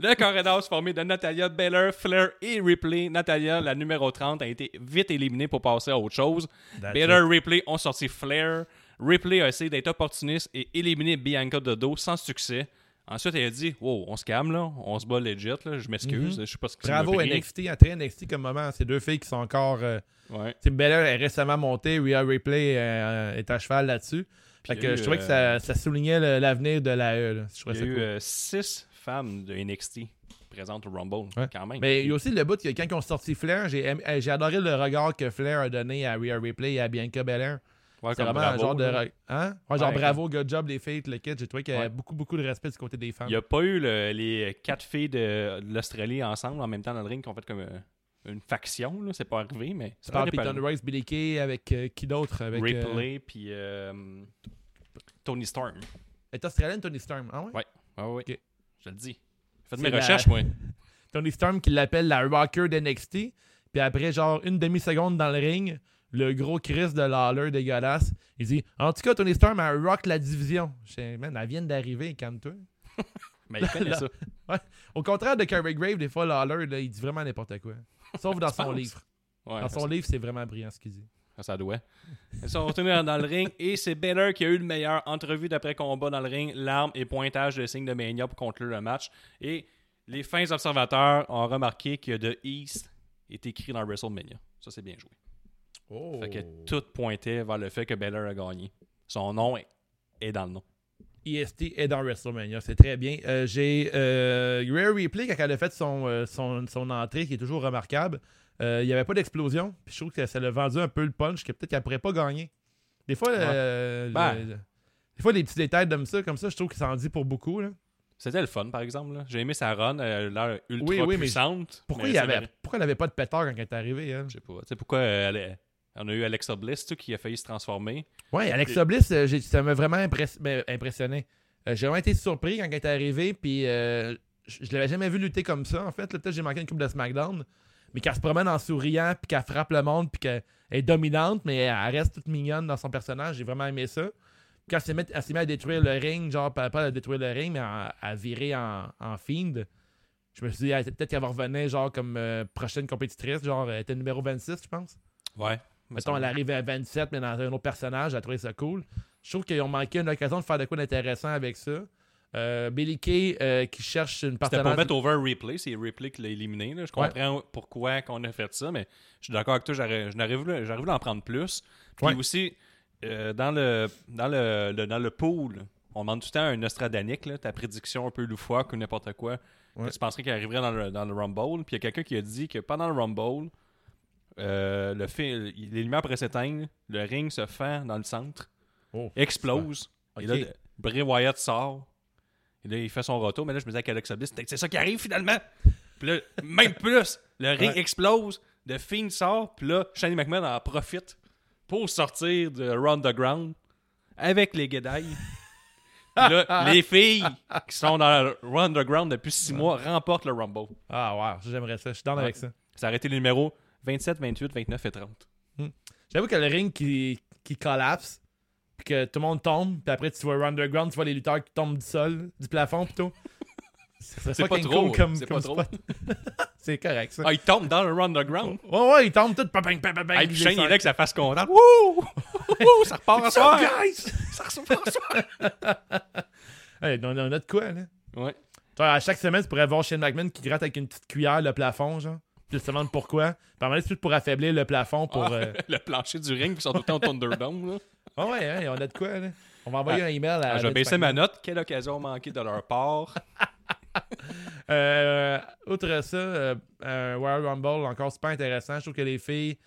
Le corridor se formé de Natalia, Baylor, Flair et Ripley. Natalia, la numéro 30, a été vite éliminée pour passer à autre chose. Baylor et Ripley ont sorti Flair. Ripley a essayé d'être opportuniste et éliminé Bianca de dos sans succès. Ensuite, elle a dit Wow, on se calme, là. On se bat legit, là. Je m'excuse. Mhm. Je sais pas ce que Bravo. NXT, à très NXT comme moment. Ces deux filles qui sont encore. Euh, Ouais. Est récemment montée, Rhea Ripley euh, est à cheval là-dessus. Fait que eu, je trouvais que euh, ça, ça soulignait l'avenir de la E. là. Je trouvais Il y a eu cool. euh, six femmes de NXT présentes au Rumble, Ouais. quand même. Mais il y a aussi le bout que quand ils ont sorti Flair, j'ai euh, j'ai adoré le regard que Flair a donné à Rhea Ripley et à Bianca Belair. Ouais, C'est vraiment un genre de. là. Hein? Ouais, genre bravo, good job, les filles, le kid. J'ai trouvé qu'il y avait beaucoup, beaucoup de respect du côté des femmes. Il n'y a pas eu le- les quatre filles de, de l'Australie ensemble en même temps dans le ring qui ont fait comme euh, une faction. là. C'est pas arrivé, mais ça pu Thunder Royce, Billy Kay avec euh, qui d'autre avec, euh, Ripley puis euh, Tony Storm. Elle est australienne, Tony Storm? Ah ouais? Ouais. Ah oui, Ok. je le dis. Faites mes la- recherches, moi. [LAUGHS] Tony Storm qui l'appelle la rocker d'NXT. Puis après, genre, une demi-seconde dans le ring, le gros Chris de Lawler dégueulasse, il dit En tout cas, Tony Storm a rock la division. Je dis, man, elle vient d'arriver, calme-toi. [LAUGHS] Mais il connaît [LAUGHS] ça. Au contraire de Carrie Grave, des fois, Lawler, là, il dit vraiment n'importe quoi. Sauf dans son penses? livre. Ouais, Dans son livre, c'est vraiment brillant ce qu'il dit. ça, doit. [LAUGHS] Ils sont retournés dans le ring et c'est Baylor qui a eu le meilleur entrevue d'après combat dans le ring, l'arme et pointage de signe de Mania pour conclure le match. Et les fins observateurs ont remarqué que The East est écrit dans WrestleMania. Ça, c'est bien joué. Oh. Fait que tout pointait vers le fait que Baylor a gagné. Son nom est, est dans le nom. EST est dans WrestleMania, c'est très bien. Euh, J'ai euh, Rhea Ripley, quand elle a fait son, euh, son, son entrée, qui est toujours remarquable, euh, il n'y avait pas d'explosion. Puis je trouve que ça l'a vendu un peu le punch, que peut-être qu'elle pourrait pas gagner. Des fois, euh, Ben. le- des fois, des petits détails comme ça, comme ça, je trouve que ça en dit pour beaucoup. Là. C'était le fun, par exemple. J'ai aimé sa run, elle a l'air ultra Oui, oui, mais puissante. Pourquoi, mais il avait, pourquoi elle avait pas de pétard quand elle est arrivée? Elle? Je sais pas. Tu sais pourquoi euh, elle est- On a eu Alexa Bliss tu sais, qui a failli se transformer. Ouais, Alexa Bliss, euh, ça m'a vraiment impress- ben, impressionné. Euh, j'ai vraiment été surpris quand elle est arrivée, puis euh, je, je l'avais jamais vu lutter comme ça, en fait. là. Peut-être que j'ai manqué une coupe de SmackDown, mais qu'elle se promène en souriant, puis qu'elle frappe le monde, puis qu'elle est dominante, mais elle reste toute mignonne dans son personnage. J'ai vraiment aimé ça. Puis Quand elle s'est mise, mise à détruire le ring, genre, pas, à détruire le ring, mais à, à virer en, en fiend, je me suis dit, peut-être qu'elle va revenir, genre, comme prochaine compétitrice, genre, elle était numéro 26, je pense. Ouais. Mettons, elle arrive à 27, mais dans un autre personnage, elle a trouvé ça cool. Je trouve qu'ils ont manqué une occasion de faire de quoi d'intéressant avec ça. Euh, Billy Kay euh, qui cherche une C'était partenaire. pour mettre over Ripley, c'est Ripley qui l'a éliminé. là. Je Ouais. comprends pourquoi qu'on a fait ça, mais je suis d'accord avec toi, j'aurais- j'aurais voulu, en prendre plus. Puis Ouais. aussi, euh, dans, le, dans, le, le- dans le pool, on demande tout le temps un Nostradanique, là, ta prédiction un peu loufoque ou n'importe quoi, Ouais. que tu penserais qu'il arriverait dans le, dans le Rumble? Puis il y a quelqu'un qui a dit que pendant le Rumble, euh, le les lumières pourraient s'éteindre, le ring se fend dans le centre, Oh, explose, et là, le- Bray Wyatt sort, et là, il fait son retour, mais là, je me disais qu'Alexa Bliss, c'est ça qui arrive finalement. Puis là, même plus, le ring Ouais. explose, The Fiend sort, puis là, Shane McMahon en profite pour sortir de Round the Ground avec les Gedai. [LAUGHS] Puis là, les filles qui sont dans Round the Ground depuis six mois remportent le Rumble. Ah, wow, j'aimerais ça. Je suis Ouais. avec ça. Ça a été les numéros 27, 28, 29 et 30. J'avoue que le ring qui, qui collapse, puis que tout le monde tombe, puis après tu vois Underground, tu vois les lutteurs qui tombent du sol, du plafond plutôt. [LAUGHS] C'est pas fucking trop, comme, c'est pas trop. [LAUGHS] c'est correct ça. Ah, ils tombent dans le Round the Ground. Ouais, ouais, ils tombent bang, bang, bang, Ah, puis Shane il est là que ça fasse content. Wouh! [LAUGHS] Wouh! Ça repart up, soir! guys? Ça repart en soir! Hey, on on a de quoi, là? Ouais. Genre, à chaque semaine, tu pourrais voir Shane McMahon qui gratte avec une petite cuillère le plafond, genre. Puis te demandes pourquoi. Donné, c'est pour affaiblir le plafond pour. Ah, euh, [LAUGHS] le plancher du ring, puis ils sont tout le temps au Thunderdome. Là. Ah ouais, hein, on a de quoi, là. On va envoyer un email à. Ah, je vais baisser ma note. Quelle occasion manquée de leur part. [LAUGHS] Euh, outre ça, euh, un Royal Rumble encore super intéressant. Je trouve que les filles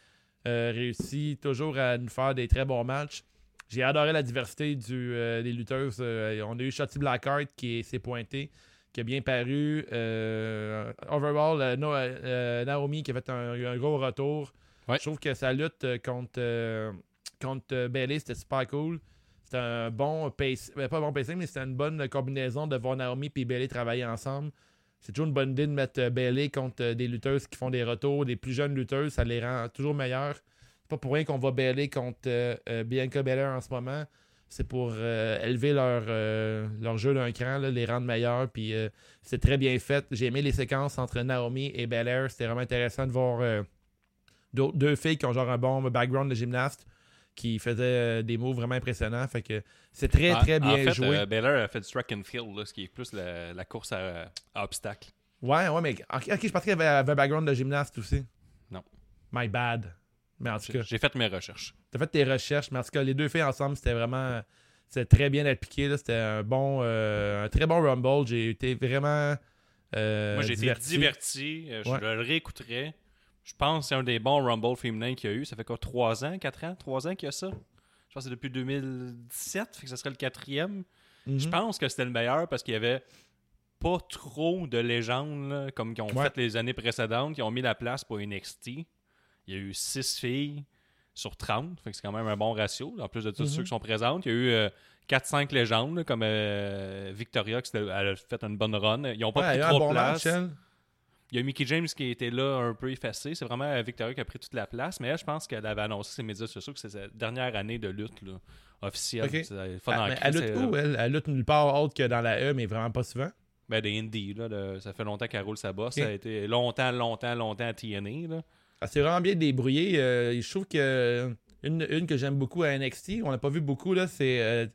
euh, réussissent toujours à nous faire des très bons matchs. J'ai adoré la diversité du, euh, des lutteuses. Euh, on a eu Shotty Blackheart qui est- s'est pointé, qui a bien paru. Euh, overall, euh, No- euh, Naomi qui a fait un, un gros retour. Ouais. Je trouve que sa lutte contre, contre Bayley, c'était super cool. C'était un bon pace, ben, pas un bon pacing, mais c'était une bonne combinaison de voir Naomi et Bayley travailler ensemble. C'est toujours une bonne idée de mettre Bayley contre des lutteuses qui font des retours, des plus jeunes lutteuses, ça les rend toujours meilleurs. C'est pas pour rien qu'on voit Bayley contre Bianca Belair en ce moment. C'est pour euh, élever leur, euh, leur jeu d'un cran, là, les rendre meilleurs. Puis euh, c'est très bien fait. J'ai aimé les séquences entre Naomi et Belair. C'était vraiment intéressant de voir deux filles qui ont genre un bon background de gymnaste qui faisait euh, des moves vraiment impressionnants. Fait que c'est très, très en bien fait, joué. Baylor a fait du track and field, là, ce qui est plus la, la course à, à obstacles. Ouais, ouais, mais ok, je pensais qu'il avait, avait un background de gymnaste aussi. Non. My bad. Mais en tout cas, J'ai fait mes recherches. t'as fait tes recherches, mais en tout cas, les deux filles ensemble, c'était vraiment. C'était très bien appliqué. C'était un bon. euh, un très bon Rumble. J'ai été vraiment. euh, Moi, j'ai été diverti. euh, Je Ouais. le réécouterai. Je pense que c'est un des bons Rumble féminins qu'il y a eu. Ça fait quoi, 3 ans, 4 ans 3 ans qu'il y a ça? Je pense que c'est depuis 2017, fait que ça serait le quatrième. Mhm. Je pense que c'était le meilleur parce qu'il y avait pas trop de légendes là, comme qu'ils ont Ouais. fait les années précédentes, qui ont mis la place pour NXT. Il y a eu 6 filles sur 30, fait que c'est quand même un bon ratio. En plus de tous Mhm. ceux qui sont présentes, il y a eu euh, 4-5 légendes, comme euh, Victoria, qui elle a fait une bonne run. Ils n'ont pas Ouais, pris trop bon de place. match. Il y a Mickey James qui était là un peu effacé. C'est vraiment euh, Victoria qui a pris toute la place. Mais elle, je pense qu'elle avait annoncé ses médias sociaux que c'est sa dernière année de lutte là, officielle. Fun Ah, mais elle lutte où, euh, elle? Elle lutte nulle part autre que dans la E, mais vraiment pas souvent? Ben, des indies. Là, ça fait longtemps qu'elle roule sa bosse. Ça a été longtemps, longtemps, longtemps à TNA. Là. Ah, c'est vraiment bien débrouillé. Euh, je trouve que une, une que j'aime beaucoup à NXT, on l'a pas vu beaucoup, là, c'est. euh,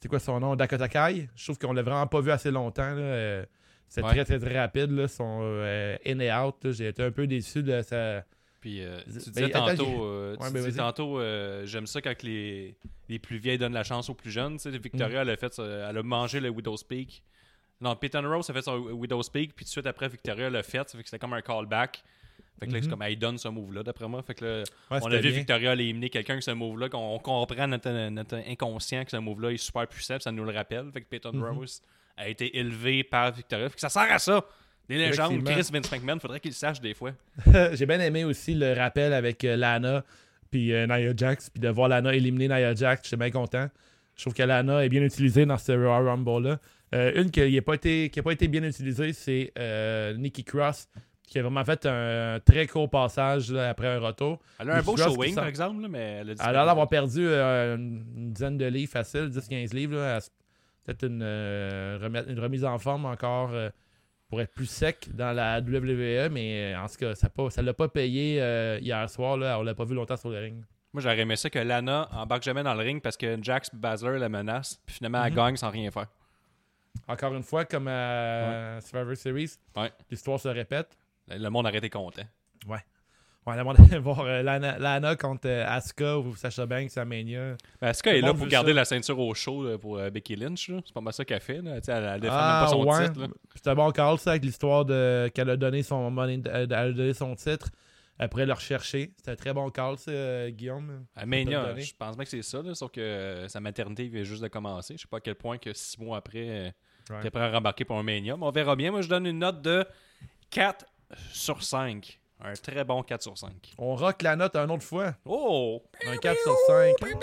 c'est quoi son nom? Dakota Kai. Je trouve qu'on l'a vraiment pas vu assez longtemps. Euh, c'est Ouais. très, très, très rapide, là, son euh, in et out. J'ai été un peu déçu de sa. Puis euh, tu Ben, disais attends, j'ai- tantôt, euh, tu ben, disais tantôt euh, j'aime ça quand les, les plus vieilles donnent la chance aux plus jeunes. Tu sais, Victoria, Mm. elle, a fait, elle a mangé le Widow's Peak. Non, Peyton Rose a fait son Widow's Peak, puis tout de suite après, Victoria l'a fait. Ça fait que c'était comme un callback. Fait que là, c'est Mhm. comme elle donne ce move-là, d'après moi. Fait que là, Ouais, on a vu bien. Victoria éliminer quelqu'un avec ce move-là, qu'on on comprend notre, notre inconscient que ce move-là est super puissant, puis ça nous le rappelle. Fait que Peyton Mhm. Rose a été élevé par Victoria. Fait que ça sert à ça. Des légendes. Chris Vince McMahon, faudrait qu'il le sache des fois. [LAUGHS] J'ai bien aimé aussi le rappel avec euh, Lana puis euh, Nia Jax, puis de voir Lana éliminer Nia Jax, j'étais bien content. Je trouve que Lana est bien utilisée dans ce Royal Rumble-là. Euh, une qui n'a pas, été- qui a pas été bien utilisée, c'est euh, Nikki Cross, qui a vraiment fait un très court passage là, après un retour. Elle a un beau showing, par exemple, là, mais elle a dit Elle a l'air d'avoir perdu euh, une dizaine de livres facile, 10-15 livres. là. Peut-être une, euh, une remise en forme encore euh, pour être plus sec dans la WWE, mais en tout cas, ça ne l'a pas payé hier soir. Là, on l'a pas vu longtemps sur le ring. Moi, j'aurais aimé ça que Lana embarque jamais dans le ring parce que Jax Basler la menace, puis finalement, elle Mhm. gagne sans rien faire. Encore une fois, comme à Survivor Series, Ouais. l'histoire se répète. Le monde aurait été content. On a demandé de voir euh, Lana, Lana contre euh, Asuka ou Sasha Banks à Mania. Ben, Le est là monde pour garder ça. la ceinture au show là, pour euh, Becky Lynch? C'est pas mal ça qu'elle fait. Là. Elle, elle défend Ah, même pas son ouais. titre. là. C'est un bon call, ça, avec l'histoire de qu'elle a donné son money, euh, elle a donné son titre après le rechercher. C'est un très bon call, ça, euh, Guillaume. À Mania, le je pense bien que c'est ça, là, sauf que euh, sa maternité vient juste de commencer. Je sais pas à quel point que six mois après, euh, Ouais. t'es prêt à rembarquer pour un Mania. Mais on verra bien. Moi, je donne une note de 4 sur 5. Un très bon 4 sur 5. On rock la note une autre fois. Oh! Un 4 sur 5. Je sais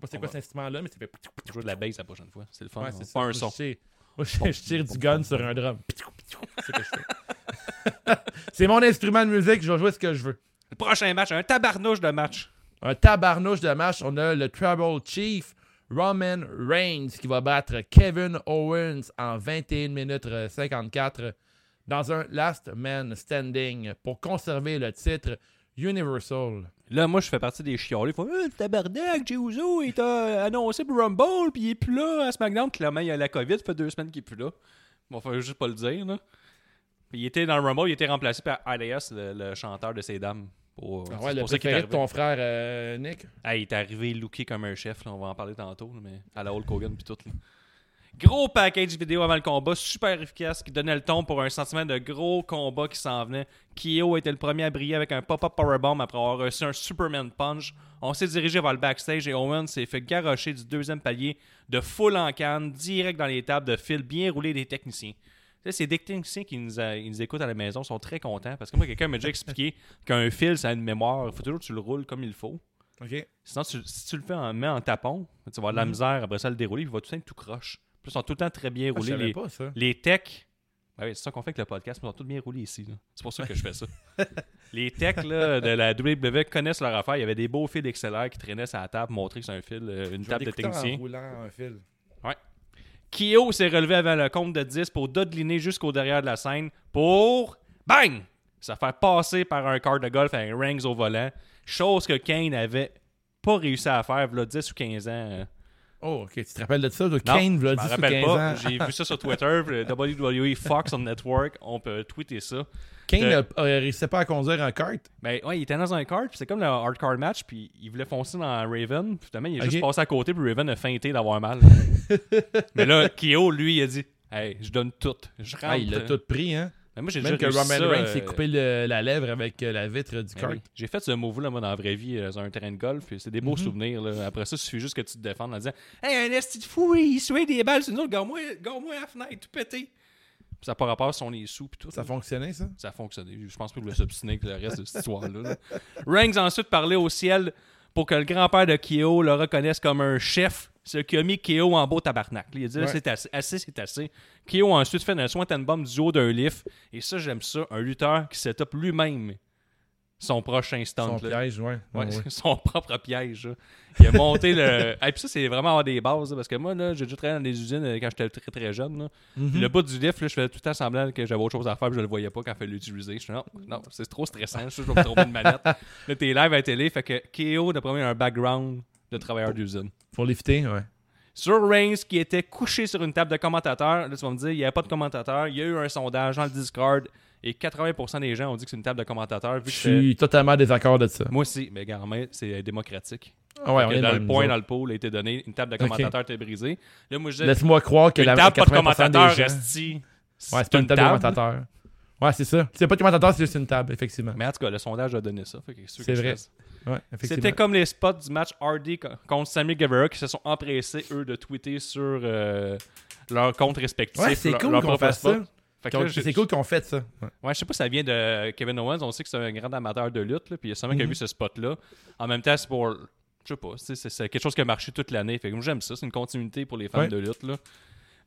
pas c'est quoi cet instrument-là, mais ça fait. Jouer de la bass la prochaine fois. C'est le fun. Ouais, hein. c'est pas un son. je tire- Moi, je, tire du gun sur un drum. C'est ce que je fais. [LAUGHS] c'est mon instrument de musique, je vais jouer ce que je veux. Le prochain match, un tabarnouche de match. Un tabarnouche de match, on a le Tribal Chief Roman Reigns qui va battre Kevin Owens en 21 minutes euh, 54 dans un Last Man Standing pour conserver le titre Universal. Là, moi, je fais partie des chiolés. Ils font le tabarnak, Jey Uso, il t'a annoncé pour Rumble, puis il est plus là à SmackDown. Clairement, il a la COVID, ça fait deux semaines qu'il est plus là. Bon, faut juste pas le dire, là. Il était dans le Rumble, il était remplacé par Alias, le, le chanteur de ces dames. Pour, Ah ouais, le pour préféré de ton frère euh, Nick? Ah, il est arrivé looké comme un chef, là, on va en parler tantôt, mais à la Hulk Hogan puis tout. là. Gros package vidéo avant le combat, super efficace, qui donnait le ton pour un sentiment de gros combat qui s'en venait. Kyo était le premier à briller avec un pop-up powerbomb après avoir reçu un Superman Punch. On s'est dirigé vers le backstage et Owen s'est fait garrocher du deuxième palier de full en canne, direct dans les tables de fil bien roulées des techniciens. C'est des techniciens qui nous, a- ils nous écoutent à la maison sont très contents parce que moi, quelqu'un m'a déjà expliqué [LAUGHS] qu'un fil, ça a une mémoire. Il faut toujours que tu le roules comme il faut. OK. Sinon, tu- si tu le fais en, mets en tapon, tu vas avoir de la misère après ça à le dérouler, il va tout le temps être tout croche. Puis ils sont tout le temps très bien Ah, roulés. les, pas ça. les techs, ben oui, c'est ça qu'on fait avec le podcast, mais ils sont tous bien roulés ici. C'est pour ça que je fais ça. [LAUGHS] les techs là, de la WWE connaissent leur affaire. Il y avait des beaux fils XLR qui traînaient sur la table montrer que c'est un fil, euh, une Je table de l'écouter en technicien. roulant un fil. Kyo s'est relevé avant le compte de 10 pour dodeliner jusqu'au derrière de la scène pour bang! Se faire passer par un car de golf avec Rangs au volant. Chose que Kane avait pas réussi à faire, là, 10 ou 15 ans. Oh, ok. Tu te rappelles de ça? De Non, Kane, je 10 ou rappelle 15 pas. J'ai vu ça sur Twitter, WWE Fox on Network, on peut tweeter ça. Kane a- a- réussissait pas à conduire en kart. Ben ouais, il était dans un kart, puis c'est comme le hardcore match, puis il voulait foncer dans Raven, puis finalement il a Ok. juste passé à côté, puis Raven a feinté d'avoir mal. [LAUGHS] Mais là, Kyo, lui, il a dit Hey, je donne tout. Je rentre. Ah, il l'a tout pris, hein? Mais moi, j'ai Même que réussi Roman ça, Reigns euh, s'est coupé le- la lèvre avec euh, la vitre du ben kart. oui. J'ai fait ce move-là, moi, dans la vraie vie, euh, sur un terrain de golf, c'est des beaux Mhm. souvenirs. Là. Après ça, il suffit juste que tu te défendes en disant Hey, un esti de fou, il souhaite des balles sur nous, garde-moi garde-moi à la fenêtre, tout pété. Puis ça pas rapport si on est sous, puis tout. Ça fonctionnait, ça? Ça a fonctionné. Je pense pas qu'il voulait s'obstiner avec le reste de cette histoire-là. là. Ensuite parlait au ciel pour que le grand-père de Kyo le reconnaisse comme un chef, ce qui a mis Kyo en beau tabarnak. Il a dit Ouais. c'est assez, assez, c'est assez. Kyo a ensuite fait un soin bomb du haut d'un lift. Et ça, j'aime ça. Un lutteur qui set up lui-même son prochain stunt. Son là. piège, ouais. Ouais, Ouais, ouais. [LAUGHS] son propre piège. là. Il a monté le. [LAUGHS] Et puis ça, c'est vraiment avoir des bases. là, parce que moi, là, j'ai déjà travaillé dans des usines euh, quand j'étais très très jeune. Puis le bout du lift, là, je faisais tout le temps semblant que j'avais autre chose à faire, puis je le voyais pas quand il fallait l'utiliser. Je suis non, non, c'est trop stressant. Je je vais me tromper de manette. [LAUGHS] Là, t'es live à la télé, fait que KO, il a un background de travailleur d'usine. Pour lifter, ouais. Sur Reigns, qui était couché sur une table de commentateurs, là, tu vas me dire, il n'y avait pas de commentateurs. Il y a eu un sondage dans le Discord, et 80% des gens ont dit que c'est une table de commentateurs. Vu Je que suis totalement désaccord de ça. Moi aussi, mais mais c'est démocratique. Ah ouais, on est dans le point dans le pôle a été donné, une table de commentateurs était brisée. Là, moi, je Laisse-moi croire que la table, pas de 80% commentateurs, gens... esti, Ouais, c'est pas une table de commentateurs. Ouais, c'est ça. C'est pas de commentateurs, c'est juste une table, effectivement. Mais en tout cas, le sondage a donné ça. C'est vrai. Ouais. C'était comme les spots du match Hardy co- contre Sammy Guevara qui se sont empressés, eux, de tweeter sur euh, leurs comptes respectifs. Ouais, c'est leur- cool leur qu'on fasse spot. ça. C'est cool qu'on fait ça. Ouais. Ouais, je sais pas si ça vient de Kevin Owens. On sait que c'est un grand amateur de lutte. là, puis il y a sûrement qui a Mhm. vu ce spot-là. En même temps, c'est pour. Je sais pas. c'est- quelque chose qui a marché toute l'année. Fait que moi, j'aime ça. C'est une continuité pour les fans Ouais. de lutte. Là.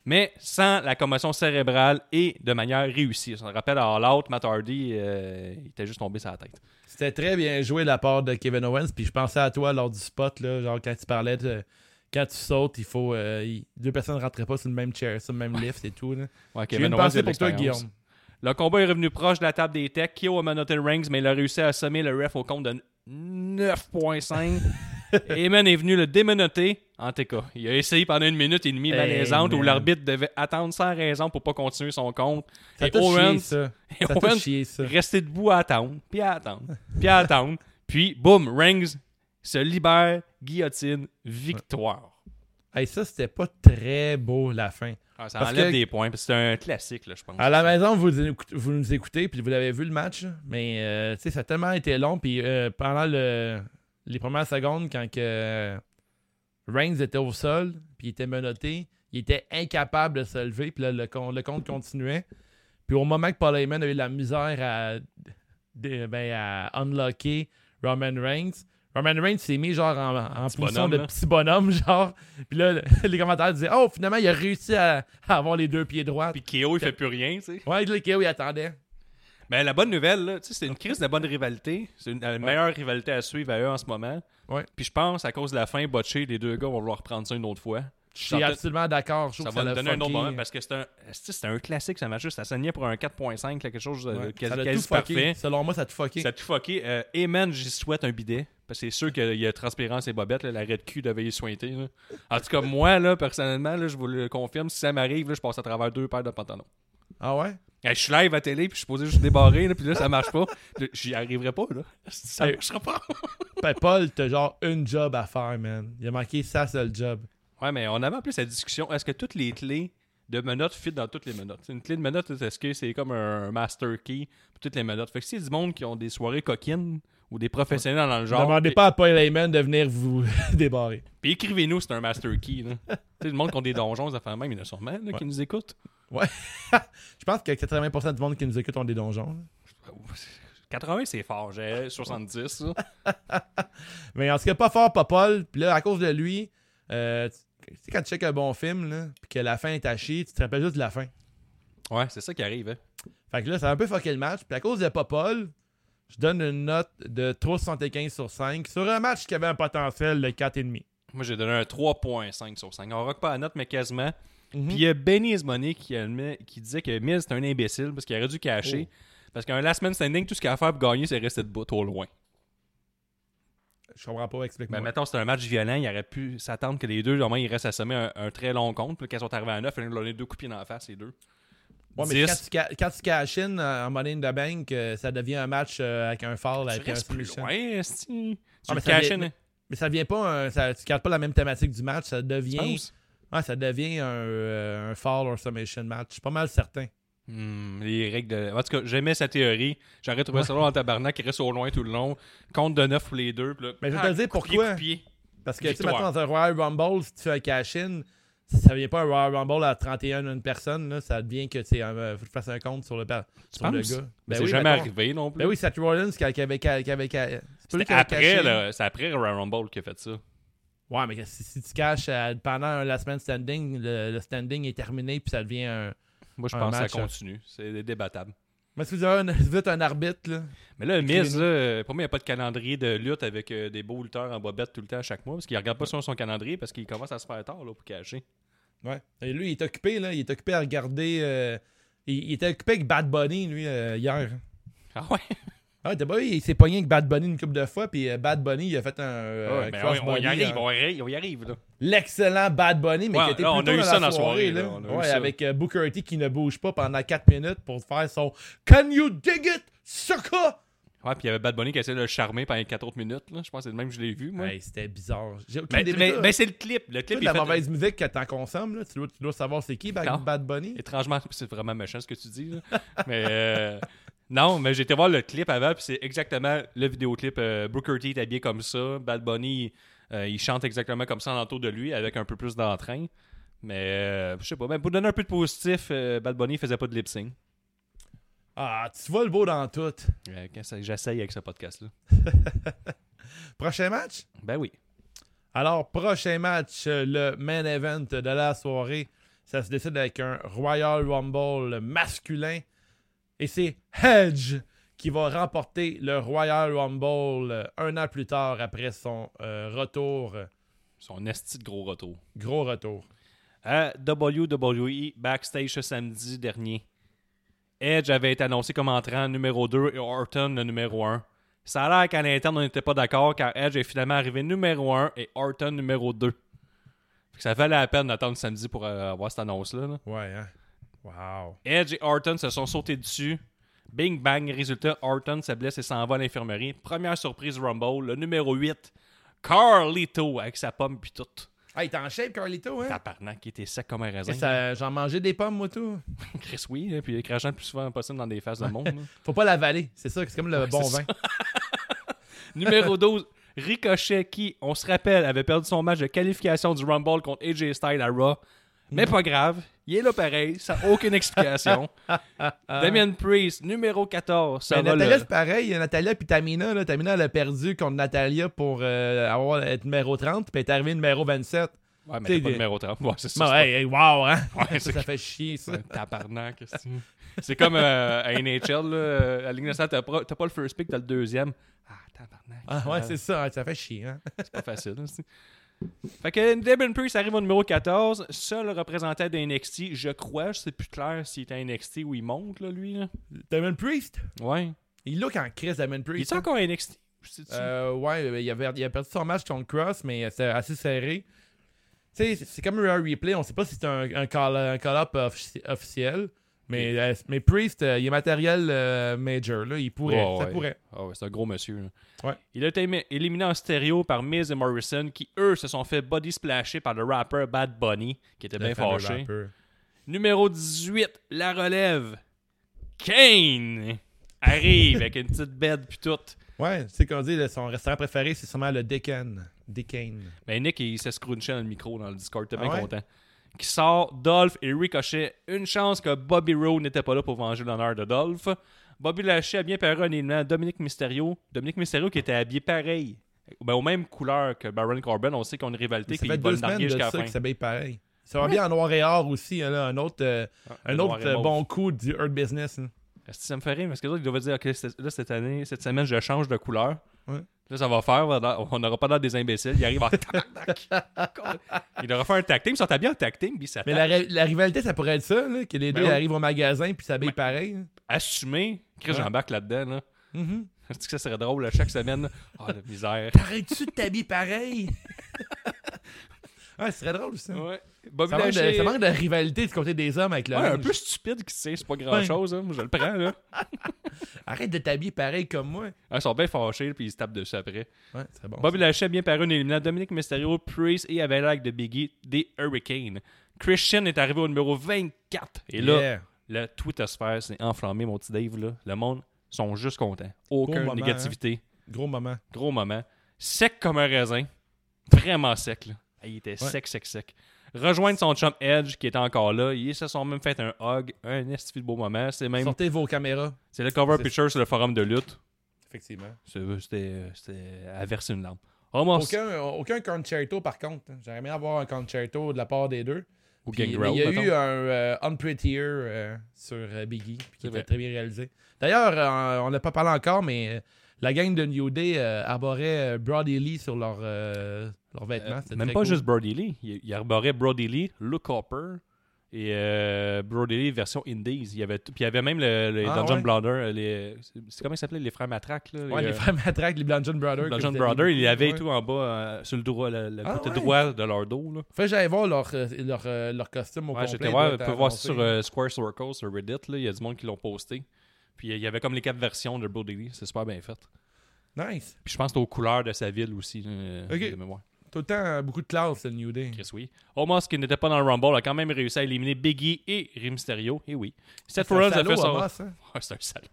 Mais sans la commotion cérébrale et de manière réussie. Ça me rappelle à All Out, Matt Hardy, euh, il était juste tombé sur la tête. C'était très bien joué de la part de Kevin Owens. Puis je pensais à toi lors du spot, là, genre quand tu parlais de. Quand tu sautes, il faut. euh, il- deux personnes ne rentraient pas sur le même chair, sur le même lift et tout. Là. Ouais, J'ai une pensée pour toi. Guillaume. Le combat est revenu proche de la table des techs. Kyo a menotté Reigns, mais il a réussi à assommer le ref au compte de 9.5. [LAUGHS] [LAUGHS] Eamon est venu le démenoter en TK. Il a essayé pendant une minute et demie Hey, malaisante où man. l'arbitre devait attendre sans raison pour pas continuer son compte. Ça Et Owens, chié, ça. [LAUGHS] et Ça t'a Owens chié, ça. restait debout à attendre, puis à attendre, puis à attendre. [LAUGHS] Puis, boum, Reigns se libère, guillotine, victoire. Hey, ça, c'était pas très beau, la fin. Ah, ça Parce enlève que- des points, c'est un classique, là, je pense. À la maison, vous, vous nous écoutez, puis vous l'avez vu le match, mais euh, tu sais, ça a tellement été long, puis euh, pendant le, les premières secondes, quand que euh, Reigns était au sol, puis il était menotté, il était incapable de se lever, puis là, le, le compte continuait. Puis au moment que Paul Heyman a eu la misère à, de- ben, à unlocker Roman Reigns, Roman Reigns s'est mis genre en, position bonhomme, de là. petit bonhomme, [LAUGHS] genre. Puis là, les commentaires disaient Oh, finalement, il a réussi à, à avoir les deux pieds droits. Puis KO, il fait plus rien, tu sais. Ouais, le KO, il attendait. Mais la bonne nouvelle, c'est une crise de bonne rivalité. C'est une la meilleure rivalité à suivre à eux en ce moment. Ouais. Puis je pense, à cause de la fin botchée, les deux gars vont vouloir reprendre ça une autre fois. Je suis absolument d'accord. Je Ça va nous donner un autre moment parce que c'est un, c'est un classique, ça m'a juste. Ça saignait pour un 4.5, là, quelque chose de Ouais. quasi, tout fucké. parfait. Selon moi, ça a tout fucké. Ça a tout fucké. Euh, Amen, j'y souhaite un bidet. Parce que c'est sûr qu'il y a transpirance et bobette, là, l'arrêt de cul devait y sointer. là. En tout cas, moi, là, personnellement, là, je vous le confirme, si ça m'arrive, là, je passe à travers deux paires de pantalons. Ah ouais? Je suis live à télé, puis je suis posé juste débarrer, là, puis là, ça marche pas. J'y arriverai pas, là. Ça marchera pas. [LAUGHS] Ben, Paul, t'as genre une job à faire, man. Il a manqué sa seule job. Ouais, mais on avait en plus la discussion. Est-ce que toutes les clés de menottes fit dans toutes les menottes? Une clé de menottes, est-ce que c'est comme un master key pour toutes les menottes? Fait que s'il y a du monde qui ont des soirées coquines ou des professionnels dans le genre, Demandez pas à Paul Heyman de venir vous [LAUGHS] débarrer. puis écrivez-nous, c'est un master key. Là. tu sais, le monde qui ont des donjons, ça fait même, il y en a sûrement là, qui nous écoutent. [LAUGHS] Je pense que 80% du monde qui nous écoute ont des donjons. là. 80, c'est fort. J'ai 70. là. [LAUGHS] Mais en tout cas, pas fort, pas Paul. Puis là, à cause de lui, euh, tu tu sais, quand tu checkes un bon film, là, puis que la fin est à chier, tu te rappelles juste de la fin. Ouais, c'est ça qui arrive. Hein. Fait que là, ça a un peu fucké le match. Puis à cause de Paul, je donne une note de 3,75 sur 5 sur un match qui avait un potentiel de 4,5. Moi, j'ai donné un 3.5 sur 5. On rock pas la note, mais quasiment. Mhm. Puis il y a Benny Money qui, admet- qui disait que Miz c'est un imbécile parce qu'il aurait dû cacher. Oh. Parce qu'un last man standing, tout ce qu'il a à faire pour gagner, c'est rester debout au loin. Je comprends pas, explique-moi. Ben, mettons, c'était un match violent, il aurait pu s'attendre que les deux, au moins, ils restent assommés un, un très long compte. Puis quand ils sont arrivés à 9, ils leur donné deux coups de pied dans la face, les deux. Ouais, mais 10. quand tu, quand tu cash in euh, en Money in the Bank, euh, ça devient un match euh, avec un fall, Tu un restes plus loin, esti. Tu Ah, mais ça caches vient- in, Mais ça devient pas un. Ça, tu gardes pas la même thématique du match, ça tu devient. Ouais, ça devient un, euh, un fall or summation match. Je suis pas mal certain. Hmm, les règles de... En tout cas, j'aimais sa théorie. J'aurais trouvé ça long en tabarnak, il reste au loin tout le long. Compte de 9 pour les deux. là, Mais je vais te ah, dire pourquoi. Parce que, tu sais, maintenant, dans un Royal Rumble, si tu fais un cash-in, ça devient pas un Royal Rumble à 31 une personne, là, ça devient que tu euh, fasses un compte sur le, sur le gars. Ben c'est oui, jamais mettons. arrivé non plus. Ben oui, Seth Rollins qui, qui avait. Qui avait, qui avait- c'est qui avait après, c'est le Royal Rumble qui a fait ça. Ouais, mais si, si tu caches euh, pendant un last man standing, le, le standing est terminé puis ça devient un. Moi, je Un pense match, que ça continue. C'est débattable. Mais si vous, avez un, si [LAUGHS] vous êtes un arbitre, là. Mais là, Miz, là, pour moi, il n'y a pas de calendrier de lutte avec euh, des beaux lutteurs en bobette tout le temps à chaque mois parce qu'il regarde pas sur son calendrier parce qu'il commence à se faire tard là, pour cacher. Ouais. Et lui, il est occupé, là. Il est occupé à regarder. euh, il, il était occupé avec Bad Bunny, lui, euh, hier. Ah ouais? [LAUGHS] Ah, vu, il s'est pogné avec Bad Bunny une couple de fois, puis euh, Bad Bunny, il a fait un. euh, Ouais, ben, cross on, on y arrive, hein. on y arrive, on y arrive, là. L'excellent Bad Bunny, mais Ouais, qui était là, on a eu dans ça la dans la soirée, soirée, là. Ouais, avec euh, Booker T qui ne bouge pas pendant 4 minutes pour faire son Can you dig it, sucker? Ouais, puis il y avait Bad Bunny qui essayait de le charmer pendant 4 autres minutes. Là. Je pense que c'est le même que je l'ai vu, moi. Hey, c'était bizarre. Aucune mais c'est le clip. Le clip la mauvaise musique que t'en consommes, là, tu, dois, tu dois savoir c'est qui. Bad Bunny. Étrangement, [LAUGHS] c'est vraiment méchant ce que tu dis. là. mais euh, non, mais j'ai été voir le clip avant, puis c'est exactement le vidéoclip. Euh, Booker T est habillé comme ça. Bad Bunny, euh, il chante exactement comme ça en entour de lui, avec un peu plus d'entrain. Mais euh, je sais pas, mais pour donner un peu de positif, Bad Bunny faisait pas de lip sync. Ah, tu vois le beau dans tout. J'essaye avec ce podcast-là? [LAUGHS] Prochain match? Ben oui. Alors, prochain match, le main event de la soirée. Ça se décide avec un Royal Rumble masculin. Et c'est Hedge qui va remporter le Royal Rumble euh, un an plus tard après son euh, retour. Son esti de gros retour. Gros retour. À WWE, backstage ce samedi dernier, Edge avait été annoncé comme entrant numéro 2 et Orton le numéro 1. Ça a l'air qu'à l'interne, on n'était pas d'accord car Edge est finalement arrivé numéro 1 et Orton numéro 2. Fait que ça valait la peine d'attendre samedi pour euh, avoir cette annonce-là. là. Ouais, hein? Wow. Edge et Orton se sont sautés dessus. Bing bang, résultat, Orton se blesse et s'en va à l'infirmerie. Première surprise Rumble, le numéro 8, Carlito avec sa pomme puis tout. Ah, il est en shape, Carlito, hein? Tabarnak, qui était sec comme un raisin. J'en mangeais des pommes, moi, tout. [LAUGHS] Chris, oui, hein, puis crachant le plus souvent possible dans des faces de monde. [LAUGHS] Faut pas l'avaler. C'est ça, c'est comme le bon vin. [LAUGHS] Numéro 12, Ricochet, qui, on se rappelle, avait perdu son match de qualification du Rumble contre AJ Styles à Raw. Mais pas grave, il est là pareil, ça n'a aucune explication. [LAUGHS] Damien Priest, numéro 14, ça Natalia, c'est pareil. Natalia puis Tamina, là, Tamina, elle a perdu contre Natalia pour euh, avoir, être numéro 30, puis elle est arrivée numéro 27. Ouais, mais t'es pas numéro 30. Ouais, c'est ça. Bon, c'est hey, hey, wow, hein? [LAUGHS] Ouais, ça, ça fait chier, ça. tabarnak. c'est- C'est comme euh, à NHL, là, à Ligue nationale, t'as pas, le first pick, t'as le deuxième. Ah, tabarnak. Ah, ouais, c'est ça, hein, ça fait chier, hein? C'est pas facile. hein, c'est- Fait que Damien Priest arrive au numéro 14, seul représentant de NXT, je crois, je sais plus clair s'il est à NXT ou il monte, là, lui. Là. Damon Priest? Ouais. Il look en crise, Damon Il Priest. est hein? encore à NXT? Euh, ouais, il, avait, il a perdu son match contre Cross, mais c'était assez serré. Tu sais, c'est- c'est comme un replay, on sait pas si c'est un, un call- un call-up offici- officiel, mais, euh, mais Priest, euh, il est matériel euh, major, là, il pourrait, Ouais, ça ouais. pourrait. Ouais, c'est un gros monsieur. là. Ouais. Il a été éliminé en stéréo par Miz et Morrison, qui eux se sont fait body splasher par le rapper Bad Bunny, qui était bien Le fâché. rapper. Numéro 18, la relève. Kane arrive avec une petite bed puis tout. Ouais, tu sais qu'on dit, là, son restaurant préféré, c'est sûrement le Deccan. Deccan. Ben Nick, il s'est scrunché dans le micro dans le Discord, t'es bien Ah ouais? content. Qui sort Dolph et Ricochet. Une chance que Bobby Roode n'était pas là pour venger l'honneur de Dolph. Bobby Lashley a bien paru en éliminant Dominique Mysterio. Dominique Mysterio qui était habillé pareil. Ben, aux mêmes couleurs que Baron Corbin. On sait qu'on a une rivalité Ça qui fait va deux le narguer semaines de jusqu'à la ça fin. qui s'habille pareil. Ça va bien en noir et or aussi, hein, là, un autre, euh, Ah, un autre noir et euh, bon coup du Earth Business. hein. Est-ce que ça me fait rire? Parce que autres, ils doivent dire ok là cette année, cette semaine, je change de couleur. Ouais. Là, ça va faire, on n'aura pas l'air des imbéciles. Il arrive en tabarnak. [LAUGHS] Il devrait faire un tag team. Ils sont habillés en tag team, puis ça Mais la, ri- la rivalité, ça pourrait être ça, là, que les Ben deux oui. arrivent au magasin puis s'habillent pareil. Assumé. Chris, Ouais. j'embarque là-dedans. Là. [LAUGHS] Est-ce que ça serait drôle, là, chaque semaine? Ah, la misère. [LAUGHS] T'arrêtes-tu de t'habiller pareil? Ouais, ce serait drôle, ça. Ouais. Bobby Ça manque, de, Lashley- ça manque de rivalité du côté des hommes avec le Ouais, un peu stupide qui sait, c'est pas grand-chose, hein. Moi, je le prends, là. [LAUGHS] Arrête de t'habiller pareil comme moi. Ah, ils sont bien fâchés, puis ils se tapent dessus après. Ouais, c'est bon. Bobby Lashley a bien paru en éliminant Dominic Mysterio, Priest et avec l'aide de Biggie, des Hurricanes. Christian est arrivé au numéro 24. Et là, Yeah. le Twitter-sphère s'est enflammé, mon petit Dave. Là. Le monde sont juste contents. Aucune moment, négativité. Gros moment. Gros moment. Sec comme un raisin. Vraiment sec. Là. Il était sec, sec, sec. Rejoindre son chum Edge qui était encore là. Ils se sont même fait un hug. Un esti de beau moment. C'est même. Sortez vos caméras. C'est le cover picture sur le forum de lutte. Effectivement. C'est- C'était c'était à verser une lampe. Omos Aucun, aucun concerto, par contre. hein. J'aimerais bien avoir un concerto de la part des deux. ou Puis, il y a mettons. eu un euh, Unprettier euh, sur euh, Biggie, puis qui était très bien réalisé. D'ailleurs, euh, on n'a pas parlé encore, mais euh, la gang de New Day euh, arborait euh, Brody Lee sur leurs euh, leurs vêtements. Euh, C'était même très pas cool. juste Brody Lee. Il, il arborait Brody Lee, Luke Hopper et euh, Brody Lee version Indies. Il y avait tout- puis il y avait même le, les Ah, Dungeon ouais. Les, c'est c'est comment ils s'appelaient les frères Matraque là, Ouais, les euh, frères Matraque, les Bludgeon Brothers. que Dungeon vous Brother, il y avait tout en bas euh, sur le droit, le, le Ah, côté ouais. droit de leur dos. Là. Fait que j'allais voir leur, euh, leur, euh, leur costume au Ouais, complet. j'étais voir, être peux voir ça sur euh, Square Circle, sur Reddit. Là, il y a du monde qui l'ont posté. Puis euh, il y avait comme les quatre versions de Brody Lee. C'est super bien fait. Nice. Puis je pense que aux couleurs de sa ville aussi, là, euh, Ok. de mémoire. Tout le temps, euh, beaucoup de classe, le New Day. Chris, oui. Omos, qui n'était pas dans le Rumble, a quand même réussi à éliminer Biggie et Rey Mysterio. Et oui. Seth C'est un Rollins a fait son. Hein. [LAUGHS] Ouais, c'est un salaud.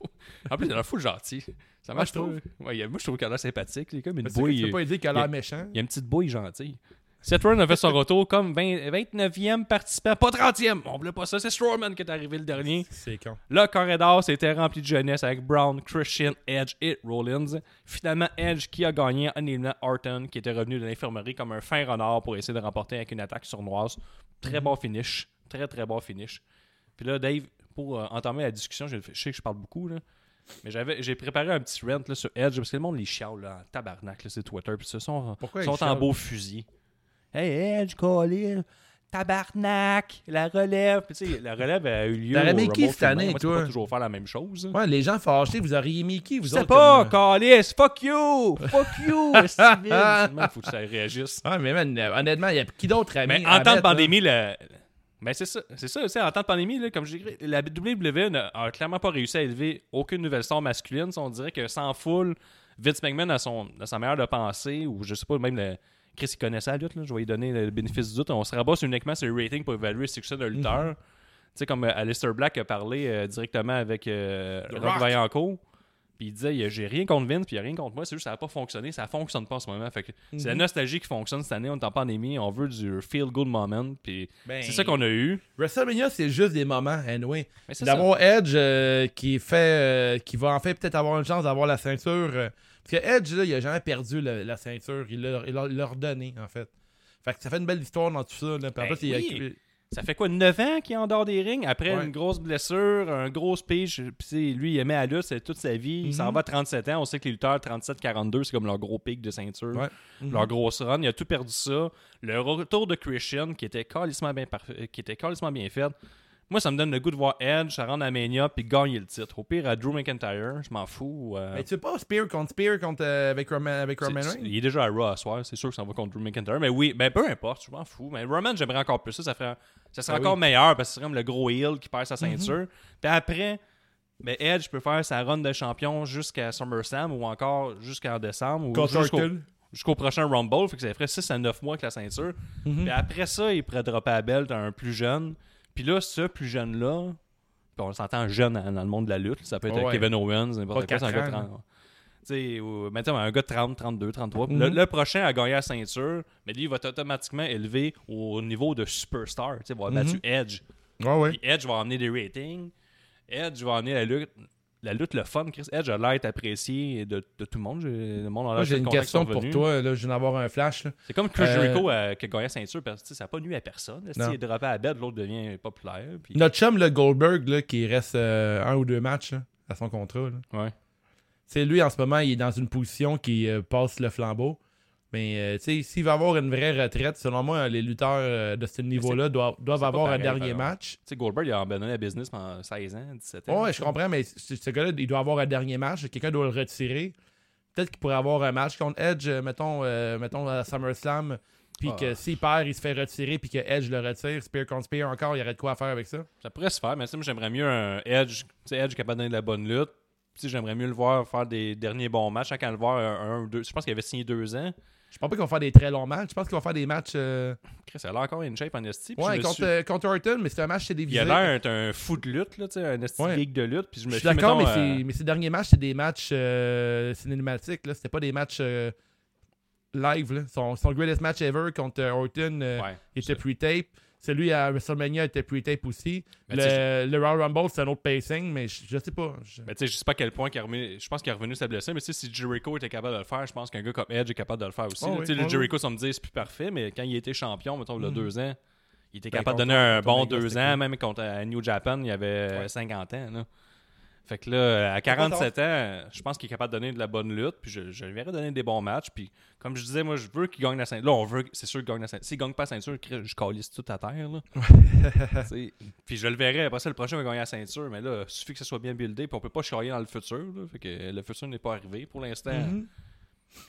En plus, il a l'air full gentil. Ça Ouais, marche je trouve. Ouais, moi, je trouve qu'il a l'air sympathique. Il est comme une que bouille. Tu peux pas dire qu'il a il y a- l'air méchant. Il y a une petite bouille gentille. Seth Rollins a fait son retour comme 20 29e participant, pas 30e. On voulait pas ça. C'est Strowman qui est arrivé le dernier. C'est con. Le corridor s'était rempli de jeunesse avec Brown, Christian, Edge et Rollins. Finalement, Edge qui a gagné en éliminant Orton, qui était revenu de l'infirmerie comme un fin renard pour essayer de remporter avec une attaque sournoise. Très bon finish. Très, très bon finish. Puis là, Dave, pour euh, entamer la discussion, je, je sais que je parle beaucoup, là, mais j'avais, j'ai préparé un petit rant là, sur Edge parce que le monde les chiale là, en tabarnak, là, c'est Twitter. Puis ça, sont, Pourquoi sont en beau fusil. Hey Edge, Colin, tabarnak, la relève. Puis tu sais, la relève a eu lieu. T'aurais au mis qui cette année. Moi, tu peux pas toujours faire la même chose. Ouais, les gens fâchés, vous auriez mis qui, vous Je sais autres? pas, comme- Calis, fuck you! Fuck you! [LAUGHS] Il faut que ça réagisse. Ah, mais man, euh, honnêtement, il y a qui d'autre à Mais en temps de pandémie, le... ben c'est ça, c'est ça, tu sais, en temps de pandémie, là, comme j'ai écrit, la WWE n'a clairement pas réussi à élever aucune nouvelle star masculine. On dirait que sans foule, Vince McMahon a, son, a sa manière de penser, ou je sais pas, même le. Chris, il connaissait la lutte, là, je vais lui donner le bénéfice du doute. On se rabat sur uniquement sur le rating pour évaluer le succès d'un lutteur. Mhm. Tu sais, comme euh, Alistair Black a parlé euh, directement avec euh, Rock. Vaillancourt. Puis il disait, j'ai rien contre Vince, puis il n'y a rien contre moi, c'est juste que ça n'a pas fonctionné, ça fonctionne pas en ce moment. Fait que c'est Mhm. la nostalgie qui fonctionne cette année, on est en pandémie, on veut du feel good moment, puis Ben, c'est ça qu'on a eu. WrestleMania, c'est juste des moments, anyway. D'avoir Edge euh, qui fait euh, qui va en fait peut-être avoir une chance d'avoir la ceinture. Parce que Edge, là, il a jamais perdu le- la ceinture. Il l'a l'a- l'a redonné, en fait. Fait que ça fait une belle histoire dans tout ça. Là. Puis en Ben il a-. Ça fait quoi, 9 ans qu'il est en dehors des rings, après Ouais. une grosse blessure, un gros speech, puis lui, il aimait la lutte, c'est toute sa vie, il s'en Mhm. va à 37 ans, on sait que les lutteurs 37-42, c'est comme leur gros pic de ceinture, Ouais. Mhm. leur grosse run, il a tout perdu ça. Le retour de Christian, qui était calissement bien, qui était bien fait, moi, ça me donne le goût de voir Edge, ça rendre à Mania, puis gagner le titre. Au pire, à Drew McIntyre, je m'en fous. euh, Mais tu sais pas Spear contre Spear contre, euh, avec Roman, avec Roman Reigns? il est déjà à Raw à soir, c'est sûr que ça va contre Drew McIntyre. Mais oui, ben peu importe, je m'en fous. Mais Roman, j'aimerais encore plus ça. Ça, ferait, ça serait Ben encore oui. meilleur parce que c'est comme le gros heel qui perd sa ceinture. Puis après, ben Edge peut faire sa run de champion jusqu'à SummerSlam ou encore jusqu'en décembre ou jusqu'au, prochain Rumble. Fait que ça ferait 6 à 9 mois avec la ceinture. Mhm. Puis après ça, il pourrait dropper la belt à un plus jeune. Puis là, ce plus jeune-là, on s'entend jeune dans, dans le monde de la lutte. Ça peut être Ouais. Kevin Owens, n'importe quoi, c'est un gars de ans, 30. Tu sais, ou- mettons, un gars de 30, 32, 33. Puis Mhm. le, le prochain a gagné la ceinture, mais lui, il va être automatiquement élevé au niveau de superstar. Tu sais, il va avoir battu Mhm. Edge. Ouais, ouais. Puis Edge va emmener des ratings. Edge va emmener la lutte. La lutte, le fun, Chris. Edge a l'air d'être apprécié de, de tout le monde. J'ai- Le monde Moi, j'ai une question pour toi. Là, je viens d'avoir un flash. là. C'est comme Chris Euh, Jericho euh, qui a gagné la ceinture parce que ça n'a pas nu à personne. Non. S'il est droppé à la bête, l'autre devient populaire. Puis... Notre chum, le Goldberg, là, qui reste euh, un ou deux matchs là, à son contrat. là. Ouais. C'est lui, en ce moment, il est dans une position qui passe le flambeau. Mais euh, tu sais, s'il va avoir une vraie retraite, selon moi, les lutteurs euh, de ce niveau-là doivent, doivent avoir pareil, un dernier match. Tu sais, Goldberg, il a abandonné la business pendant 16 ans, 17 ans. Ouais, je comprends, mais ce, ce gars-là, il doit avoir un dernier match. Quelqu'un doit le retirer. Peut-être qu'il pourrait avoir un match contre Edge, euh, mettons, euh, mettons à SummerSlam. Puis Ah. que s'il perd, il se fait retirer. Puis que Edge le retire. Spear contre Spear encore, il y aurait de quoi faire avec ça. Ça pourrait se faire, mais moi, j'aimerais mieux un Edge. Tu sais, Edge capable de donner de la bonne lutte. J'aimerais mieux le voir faire des derniers bons matchs. Quand le voir un, un ou deux. Je pense qu'il avait signé deux ans. Je pense pas qu'ils vont faire des très longs matchs. Je pense qu'ils vont faire des matchs. euh, Chris, il a encore une shape en esti. Ouais, contre, suis- euh, contre Orton, mais c'est un match télévisé. Il a l'air d'être un fou de lutte, là, tu sais, un esti Ouais. geek de lutte. Puis je me suis d'accord, mais, euh, mais ces derniers matchs, c'est des matchs euh, cinématiques. Là. C'était pas des matchs euh, live. Là. Son, son greatest match ever contre euh, Orton ouais. il était pre-tape. Celui à WrestleMania était pre-tape aussi. Le, le Royal Rumble, c'est un autre pacing, mais je, je sais pas. Je- Mais tu sais, je sais pas à quel point est revenu. Je pense qu'il est revenu sa blessure, mais tu sais, si Jericho était capable de le faire, je pense qu'un gars comme Edge est capable de le faire aussi. Oh là. oui, tu sais, le oh Jericho, ça me dit, c'est plus parfait, mais quand il était champion, mettons, il y a Mhm. deux ans, il était Ben, capable de donner un bon deux ans, même contre à New Japan, il avait euh, Ouais. 50 ans. Là. Fait que là, à 47 ans, je pense qu'il est capable de donner de la bonne lutte, puis je, je lui verrais donner des bons matchs. Puis comme je disais, moi, je veux qu'il gagne la ceinture. Là, on veut, c'est sûr qu'il gagne la ceinture. S'il gagne pas la ceinture, je calisse tout à terre. Là. [LAUGHS] Puis je le verrai. Après ça, le prochain va gagner la ceinture. Mais là, il suffit que ça soit bien buildé. Puis on peut pas chialer dans le futur. Là, fait que le futur n'est pas arrivé pour l'instant. Mhm.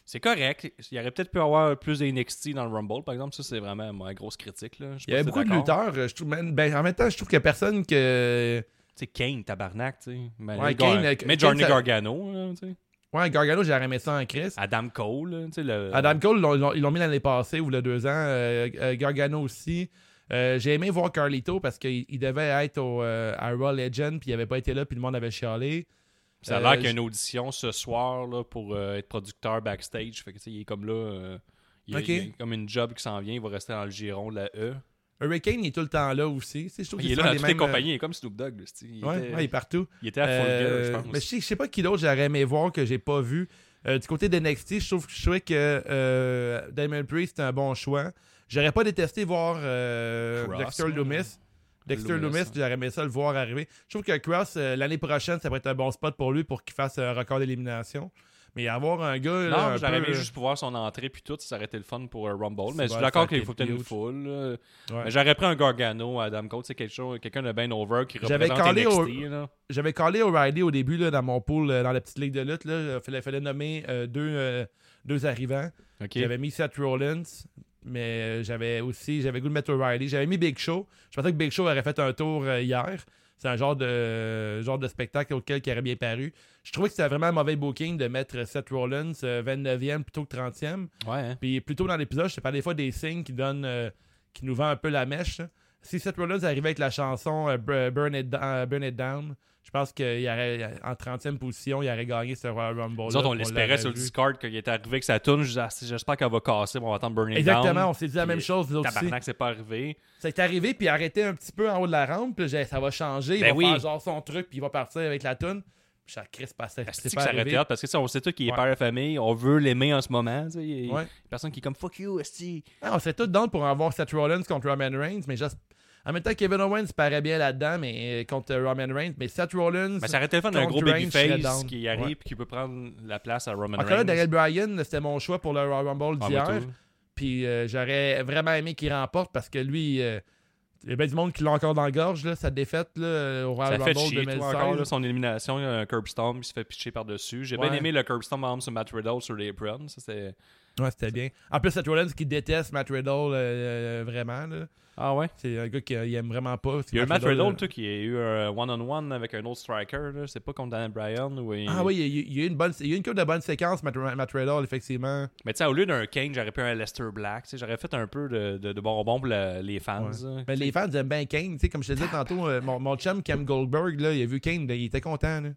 C'est correct. Il y aurait peut-être pu avoir plus de NXT dans le Rumble, par exemple. Ça, c'est vraiment ma grosse critique. Là. Il y avait beaucoup de lutteurs. euh, Je trouve, man, ben, en même temps, je trouve qu'il y a personne que. Sais, Kane, tabarnak, tu sais. Mais, Ouais, Kane, Kane, Johnny ça- Gargano, tu sais. Ouais, Gargano, j'ai aimé ça en Chris. Adam Cole, tu sais. Le... Adam Cole, ils l'ont- mis l'année passée ou le deux ans. Euh, euh, Gargano aussi. Euh, j'ai aimé voir Carlito parce qu'il il devait être au, à Raw Legend puis il avait pas été là puis le monde avait chialé. Ça a l'air qu'il y a une audition ce soir là, pour être producteur backstage. Fait que, il est comme là. il, y a, Ok. il y a comme une job qui s'en vient. Il va rester dans le giron de la E. Hurricane, il est tout le temps là aussi. Tu sais, je trouve Il qu'il est là dans les toutes les mêmes, euh, compagnies. Il est comme Snoop Dogg. là, tu sais. Il, Ouais, était, ouais, il est partout. il était à Full Euh, Gear, je pense. mais je sais, pas qui d'autre j'aurais aimé voir que j'ai pas vu. Euh, du côté de NXT, je trouve je trouvais que euh, Damon Priest c'était un bon choix. J'aurais pas détesté voir euh, Cross, Dexter ouais. Loomis. Dexter Loomis, Loomis, hein. j'aurais aimé ça le voir arriver. Je trouve que Cross, l'année prochaine, ça pourrait être un bon spot pour lui pour qu'il fasse un record d'élimination. Mais avoir un gars. là, Non, un j'aurais aimé juste pour voir son entrée puis tout, ça aurait été le fun pour euh, Rumble. Mais je suis d'accord qu'il faut peut-être une foule. là. euh, ouais. Mais j'aurais pris un Gargano, Adam Cole, c'est quelque chose, quelqu'un de bien over qui représente NXT. au-. J'avais callé O'Reilly au début là, dans mon pool, euh, dans la petite ligue de lutte. Il fallait, fallait nommer euh, deux, euh, deux arrivants. J'avais mis Seth Rollins, mais euh, j'avais aussi j'avais goût de mettre O'Reilly. J'avais mis Big Show. Je pensais que Big Show aurait fait un tour euh, hier. C'est un genre de genre de spectacle auquel il aurait bien paru. Je trouvais que c'était vraiment un mauvais booking de mettre Seth Rollins euh, 29e plutôt que 30e. Ouais, hein. Puis plus tôt dans l'épisode, je te parle des fois des signes qui donnent euh, qui nous vend un peu la mèche. Si Seth Rollins arrivait avec la chanson euh, Bur- Burn, It, euh, Burn It Down, je pense qu'il aurait en 30e position, il aurait gagné ce Royal Rumble. Nous autres, on l'espérait sur le Discord qu'il était arrivé disais, ah, c'est- j'espère qu'elle va casser, on va attendre Burning Exactement, Down. on s'est dit la même chose nous. Tabarnak, c'est pas arrivé. Ça est arrivé, puis arrêté un petit peu en haut de la rampe, puis ça va changer, il Ben va oui. faire genre son truc, puis il va partir avec la toune. Puis ça C'est que pas ça arrivé. été hot? Parce que ça, on sait tout qu'il est Ouais. père de famille. On veut l'aimer en ce moment. tu sais. Il y a Ouais. personne qui est comme fuck you, esti. Ah, on serait tous down pour avoir Seth Rollins contre Roman Reigns, mais juste... En même temps, Kevin Owens paraît bien là-dedans, mais euh, contre euh, Roman Reigns, mais Seth Rollins... Mais ça aurait été le fun d'un gros babyface qui arrive Ouais. et qui peut prendre la place à Roman Encore Reigns. Daniel Bryan, c'était mon choix pour le Royal Rumble Ah, d'hier. Puis euh, j'aurais vraiment aimé qu'il remporte parce que lui, euh, il y a bien du monde qui l'a encore dans la gorge, là, sa défaite là, au Royal Ça fait Rumble chier, toi, 2016. encore, là, son élimination, il y a un curb stomp, il se fait pitcher par-dessus. J'ai bien aimé le curb stomp, sur Matt Riddle, sur l'apron. Ça, c'est... Ouais, c'était bien. En plus, Seth Rollins qui déteste Matt Riddle euh, euh, vraiment. Là. Ah ouais? C'est un gars qui euh, il aime vraiment pas. Il y a eu Matt Riddle, qui a eu un one-on-one avec un autre striker. là. C'est pas contre Daniel Bryan. Ou il- Ah oui, il y, a- il y a eu une bonne, il y a eu une couple de bonnes séquences, Matt, Matt Riddle, effectivement. Mais tu sais, au lieu d'un Kane, j'aurais pris un Lester Black. tu sais, J'aurais fait un peu de, de, de bonbons pour les fans. Ouais. Mais les fans aiment bien Kane. Tu sais, comme je te disais tantôt, euh, mon, mon chum Cam Goldberg, là, il a vu Kane, il était content. là.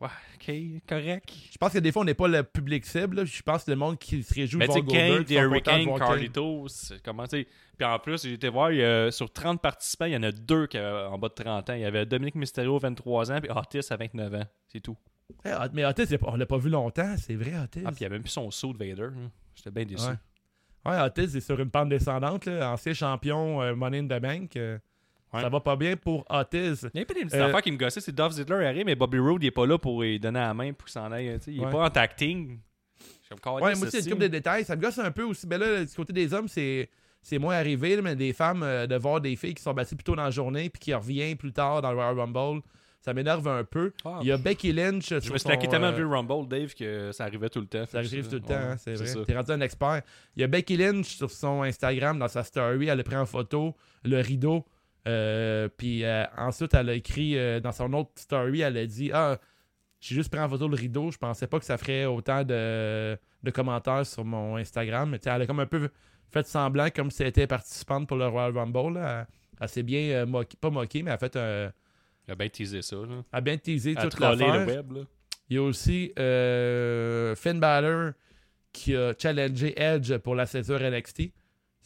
Ouais, ok, correct. Je pense que des fois, on n'est pas le public cible. là. Je pense que le monde qui se réjouit Mais de tu voir Kane, Goldberg, The sont contents de Hurricane, voir Kane. Carlito, c'est- comment tu sais. Puis en plus, j'ai été voir, il y a- sur 30 participants, il y en a deux qui avaient en bas de 30 ans. Il y avait Dominique Mysterio, 23 ans, puis Otis à 29 ans. C'est tout. Eh, Hot- mais Otis, c'est pas- on l'a pas vu longtemps, c'est vrai, Otis. Ah, puis il y avait même plus son saut de Vader. hein. J'étais bien déçu. Ouais. Ouais, Otis est sur une pente descendante, là, ancien champion euh, Money in the Bank. euh, Ouais. Ça va pas bien pour Otis. Il y a pas des petites Euh, affaires qui me gossaient, c'est Dolph Ziggler arrive, mais Bobby Roode, il est pas là pour lui donner la main pour qu'il s'en aille. tu sais, Il est Ouais. pas en tacting. Ouais, moi aussi, il y a une couple de détails. Ça me gosse un peu aussi. Mais là, du côté des hommes, c'est. C'est moins arrivé, mais des femmes, euh, de voir des filles qui sont battues plus tôt dans la journée puis qui reviennent plus tard dans le Royal Rumble, ça m'énerve un peu. Ah, il y a Becky Lynch. Je sur me suis son, tellement euh, vu le Rumble, Dave, que ça arrivait tout le temps. Ça arrive tout le temps, hein, c'est vrai. T'es rendu un expert. Il y a Becky Lynch sur son Instagram, dans sa story, elle a pris en photo le rideau. Euh, puis euh, ensuite, elle a écrit euh, dans son autre story, elle a dit Ah, j'ai juste pris en photo le rideau. Je pensais pas que ça ferait autant de, de commentaires sur mon Instagram. Mais elle a comme un peu fait semblant comme si elle était participante pour le Royal Rumble. là. Elle, elle s'est bien moquée, pas moquée, mais elle a fait un. Il a bien teasé ça. Là. Elle a bien teasé toute l'affaire. le web. Là. Il y a aussi Finn Balor qui a challengé Edge pour la ceinture NXT.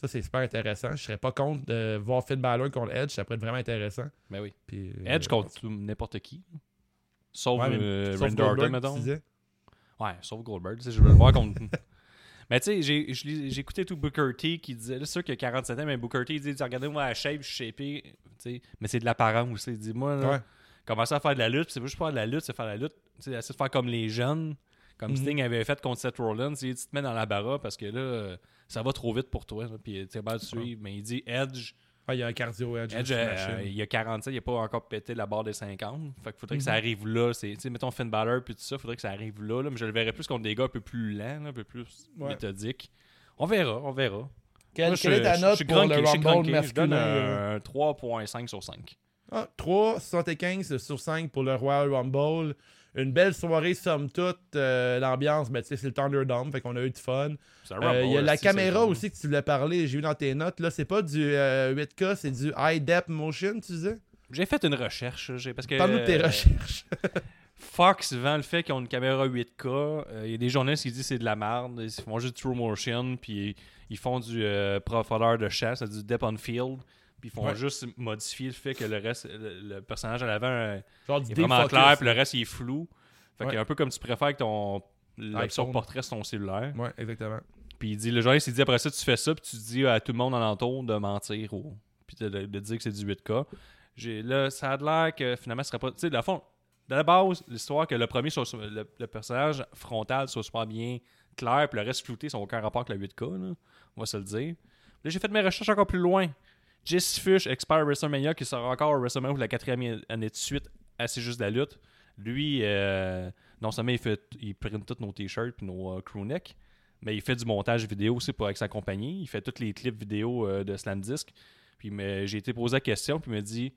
Ça, c'est super intéressant. Je serais pas contre de voir Finn Balor contre Edge. Ça pourrait être vraiment intéressant. Ben oui. Puis, euh, Edge contre tout- n'importe qui. Sauf Ouais, mais- euh, sauf Goldberg, mettons. Ouais, sauf Goldberg. Je veux le voir contre. [LAUGHS] mais tu sais, j'ai- écouté tout Booker T qui disait. C'est sûr qu'il a 47 ans, mais Booker T il dit Regardez-moi la shape, je suis shapé. tu sais, Mais c'est de l'apparence aussi. Il dit Moi, là, Ouais. commencer à faire de la lutte, c'est pas juste faire de la lutte, c'est faire de la lutte. Tu sais, essayer de faire comme les jeunes, comme Mhm. Sting avait fait contre Seth Rollins. Il dit Tu te mets dans la barra parce que là, euh, ça va trop vite pour toi. là, Puis tu es mal de suivre. Mais il dit Edge. Ouais, il y a un cardio Edge. Edge, euh, il y a 47, il n'a pas encore pété la barre des 50. Fait qu'il faudrait que ça Mhm. arrive là. C'est, tu sais, mettons Finn Balor puis tout ça, il faudrait que ça arrive là, là, Mais je le verrais plus contre des gars un peu plus lents, un peu plus Ouais. méthodiques. On verra, on verra. Quelle, Moi, je- quelle est ta note je pour le Rumble. Je donne masculin? un 3.5 sur 5. Ah, 3,75 sur 5 pour le Royal Rumble. Une belle soirée, somme toute. euh, L'ambiance, mais tu sais, c'est le Thunderdome, fait qu'on a eu du fun. Euh, Il y a la caméra aussi que tu voulais parler, j'ai vu dans tes notes. Là, c'est pas du euh, 8K, c'est du High Depth Motion, tu disais? J'ai fait une recherche. j'ai- Parce que, Parle-nous de tes euh, recherches. [LAUGHS] Fox vend le fait qu'ils ont une caméra 8K. Euh, Il y a des journalistes qui disent que c'est de la merde. Ils font juste true motion. Puis ils font du euh, profondeur de chasse, du depth on field. Puis ils font Ouais. juste modifier le fait que le reste, le, le personnage à l'avant euh, Genre du est vraiment clair, puis le reste il est flou. Fait Ouais. que un peu comme tu préfères que ton portrait sur ton cellulaire. Ouais, exactement. Puis il dit, le journaliste il dit après ça, tu fais ça, puis tu dis à tout le monde alentour de mentir ou puis de, de- de dire que c'est du 8K. J'ai, là, ça a l'air que finalement, ce serait pas. Tu sais, de la fond, de la base, l'histoire que le premier, soit, le, le personnage frontal soit super bien clair, puis le reste flouté, n'a aucun rapport avec le 8K, là. on va se le dire. Là, j'ai fait mes recherches encore plus loin. Jesse Fish, expert WrestleMania, qui sera encore à WrestleMania pour la quatrième année de suite, assez juste de la lutte. Lui, euh, non seulement il, fait, il print tous nos t-shirts et nos euh, mais il fait du montage vidéo aussi pour, avec sa compagnie. Il fait tous les clips vidéo euh, de Slam. Puis j'ai été posé la question, puis il m'a dit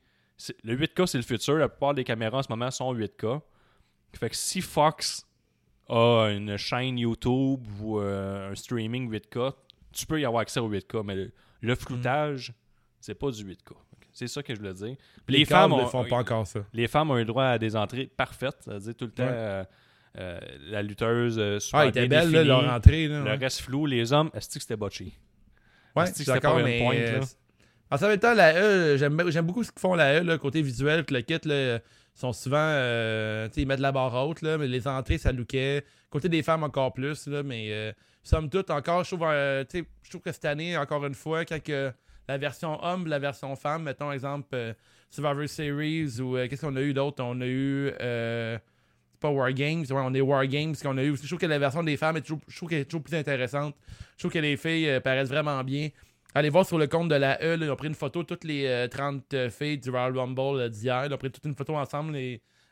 le 8K, c'est le futur. La plupart des caméras en ce moment sont 8K. Fait que si Fox a une chaîne YouTube ou euh, un streaming 8K, tu peux y avoir accès au 8K, mais le floutage, c'est pas du 8K. C'est ça que je voulais dire. Les, les femmes ne ont, font pas encore ça. les femmes ont eu le droit à des entrées parfaites, c'est-à-dire tout le temps Ouais. euh, euh, la lutteuse euh, super Ah, était belle, là, leur entrée. Là, le ouais. reste flou, les hommes, est-ce que c'était botché? Ouais, Est-ce que c'était pas une mais... pointe, euh, là? En même temps, la E, j'aime beaucoup ce qu'ils font la E, côté visuel, que le kit, là, sont souvent, euh, ils mettent la barre haute, là, mais les entrées, ça lookait. Côté des femmes, encore plus, là, mais euh, somme toute, encore, je trouve, euh, je trouve que cette année, encore une fois, quand la version homme, la version femme, mettons, exemple, euh, Survivor Series, ou euh, qu'est-ce qu'on a eu d'autre? On a eu... euh, c'est pas War Games, ouais, on est War Games qu'on a eu. Je trouve que la version des femmes est toujours, je trouve qu'elle est toujours plus intéressante. Je trouve que les filles euh, paraissent vraiment bien. Allez voir sur le compte de la E, là, ils ont pris une photo, toutes les euh, 30 euh, filles du Royal Rumble d'hier. Ils ont pris toute une photo ensemble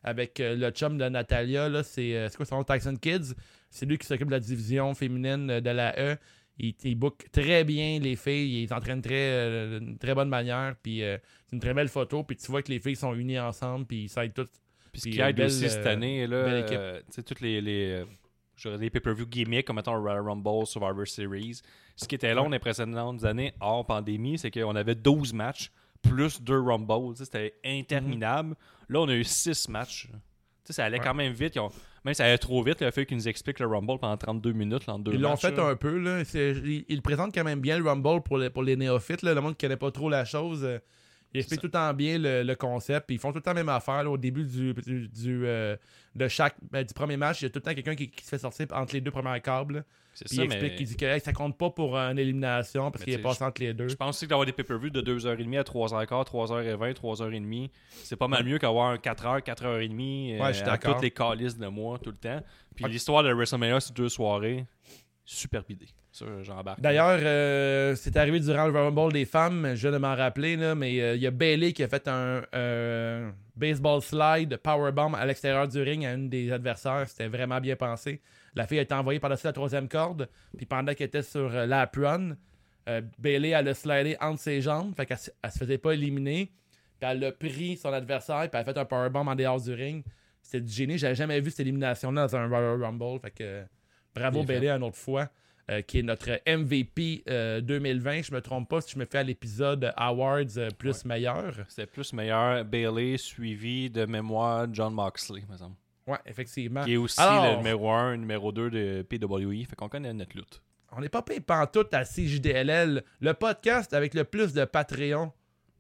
avec le chum de Natalia. C'est quoi son nom? Tyson Kids. C'est lui qui s'occupe de la division féminine de la E. Il, il book très bien les filles. Il les entraîne très, euh, d'une très bonne manière. Puis euh, c'est une très belle photo. Puis tu vois que les filles sont unies ensemble. Puis ils s'aident toutes. Puis ce qui aide belle, aussi cette euh, année, là, euh, tu sais, toutes les, les, euh, des pay-per-view gimmicks, comme mettons Royal Rumble, Survivor Series. Ce qui était long dans les précédentes années, hors pandémie, c'est qu'on avait 12 matchs, plus 2 Rumbles. C'était interminable. Là, on a eu 6 matchs. Ça allait Ouais. quand même vite. Ils ont- Même si ça allait trop vite, il a fallu qu'ils nous expliquent le Rumble pendant 32 minutes là, en deux Ils l'ont fait un peu. Là. Ils, ils le présentent quand même bien, le Rumble, pour les, pour les néophytes. Là. Le monde qui connaît pas trop la chose. Euh, Il C'est explique ça. tout le temps bien le, le concept. Puis ils font tout le temps la même affaire. là, au début du, du, du, euh, de chaque, ben, du premier match, il y a tout le temps quelqu'un qui, qui se fait sortir entre les deux premières câbles. Puis ça, il explique mais qu'il dit que hey, ça compte pas pour une élimination parce qu'il est passé entre les deux. je pense aussi que d'avoir des pay-per-views de 2h30 à 3h15, 3h20, 3h30, c'est pas mal mieux qu'avoir 4h, 4h30 euh, Ouais, je suis à toutes les calices de mois tout le temps. Puis Ok. l'histoire de WrestleMania, c'est deux soirées. Super idée. J'embarque. D'ailleurs, euh, c'est arrivé durant le Rumble des femmes, je de m'en rappeler, là, mais euh, il y a Bailey qui a fait un euh, baseball slide powerbomb à l'extérieur du ring à une des adversaires. C'était vraiment bien pensé. La fille a été envoyée par-dessus la troisième corde, puis pendant qu'elle était sur la run, euh, Bailey elle a slidé entre ses jambes, fait qu'elle se- elle se faisait pas éliminer, puis elle a pris son adversaire, puis elle a fait un powerbomb en dehors du ring. C'était du génie. J'avais jamais vu cette élimination-là dans un Royal Rumble, fait que bravo. Bailey une autre fois euh, qui est notre MVP euh, 2020. Je me trompe pas si je me fais à l'épisode Awards euh, plus meilleur. C'était plus meilleur Bailey suivi de mémoire John Moxley, me semble. Ouais, effectivement. Qui est aussi Alors- le numéro 1, numéro 2 de PWE. Fait qu'on connaît notre lutte. On n'est pas payé pantoute à CJDLL, le podcast avec le plus de Patreon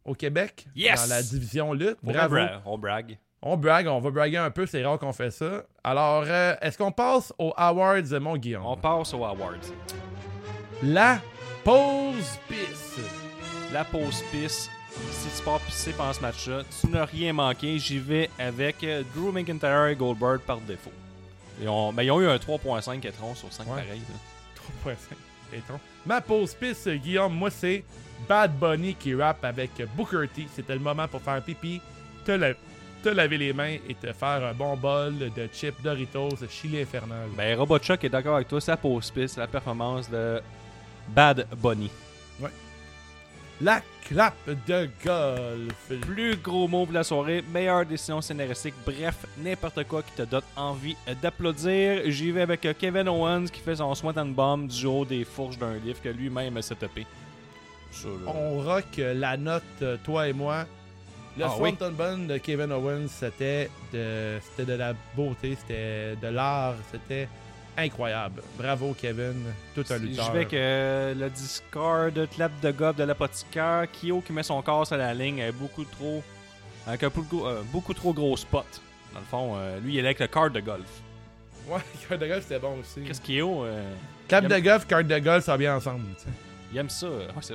au Québec Yes! dans la division lutte. Bravo. bra- On brague. On brague, on va braguer un peu, c'est rare qu'on fait ça. Alors, euh, est-ce qu'on passe aux Awards, mon Guillaume? On passe aux awards. La pause pisse. La pause pisse. Si tu pars pisser pendant ce match-là, tu n'as rien manqué. J'y vais avec euh, Drew McIntyre et Goldberg par défaut. Ils ont, ben, ils ont eu un 3.5 étron sur 5 Ouais. pareil. là. 3.5. Étron. Ma pause piste, Guillaume, moi, c'est Bad Bunny qui rappe avec Booker T. C'était le moment pour faire pipi, te, la- te laver les mains et te faire un bon bol de chips Doritos Chili Infernal. Ben, Robotchuck est d'accord avec toi. C'est la pause pisse, la performance de Bad Bunny. La clap de golf. Plus gros mot de la soirée, meilleure décision scénaristique, bref, n'importe quoi qui te donne envie d'applaudir. J'y vais avec Kevin Owens qui fait son Sweat and Bomb du haut des fourches d'un livre que lui-même. Ça, là. On rock la note, toi et moi. Le Ah oui. Swanton Bun de Kevin Owens, c'était de, c'était de la beauté, c'était de l'art, c'était incroyable. Bravo, Kevin. Tout un lutteur. Je vais que le Discord, clap de gobe de l'apothicaire, Kyo qui met son corps sur la ligne avec beaucoup trop, avec un beaucoup, euh, beaucoup trop gros spot. Dans le fond, euh, lui, il est avec le card de golf. Ouais, carte de golf, c'était bon aussi. Qu'est-ce Kyo, euh, Clap de golf, carte de golf, ça va bien ensemble. il aime ça. euh, [LAUGHS] ouais, c'est.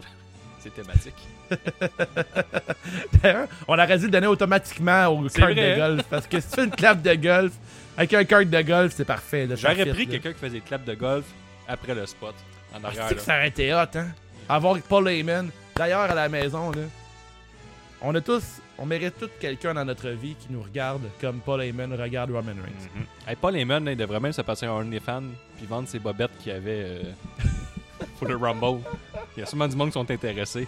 C'est thématique. [LAUGHS] D'ailleurs, on aurait dû le donner automatiquement C'est cartes vrai, de hein? golf. Parce que si tu fais une clap de golf avec un carte de golf, c'est parfait. J'aurais pris quelqu'un qui faisait des claps de golf après le spot. En Ah, arrière. que ça aurait été hot, hein? Avoir Paul Heyman. D'ailleurs, à la maison, là, on a tous, on mérite tous quelqu'un dans notre vie qui nous regarde comme Paul Heyman regarde Roman Reigns. Mhm. Hey, Paul Heyman, là, il devrait même se passer un OnlyFans puis vendre ses bobettes qu'il avait euh, [LAUGHS] pour le Rumble. Il y a sûrement du monde qui sont intéressés.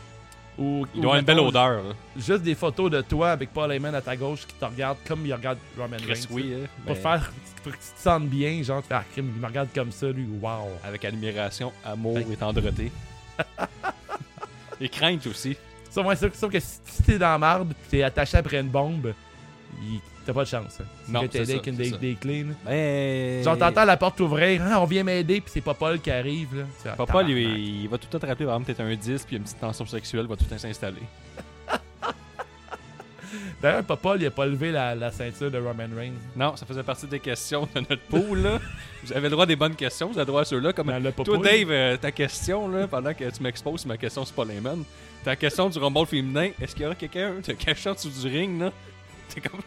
Ou, Il doit avoir une belle odeur. là. Juste des photos de toi avec Paul Heyman à ta gauche qui te regarde comme il regarde Roman Reigns. oui. hein, Pour, mais faire, pour que tu te sentes bien, genre, ah, crime, il me regarde comme ça, lui, wow. Avec admiration, amour Fait- et tendreté. [LAUGHS] et crainte aussi. Sauf, ouais, sauf- sauf que si, t'es dans la marde t'es attaché après une bombe, il- t'as pas de chance. Hein. Si Non, que t'aider c'est avec une des, des clés. là. Ben... Genre, t'entends la porte ouvrir, Ah, on vient m'aider, puis c'est pas Paul qui arrive. Là. Ah, Papa, lui, tabarnak. il va tout le temps te rappeler, par exemple, t'es un 10 puis une petite tension sexuelle va tout le temps s'installer. [LAUGHS] D'ailleurs, Papa, il a pas levé la, la ceinture de Roman Reigns. Non, ça faisait partie des questions de notre pool, là. [LAUGHS] Vous avez le droit des bonnes questions, vous avez le droit à ceux-là. Comme Dans le toi, Papa, Dave, euh, ta question, là, pendant que tu m'exposes ma question sur Paul Heyman, ta question du Rumble féminin, est-ce qu'il y aura quelqu'un de caché en dessous du ring, là? T'es comme...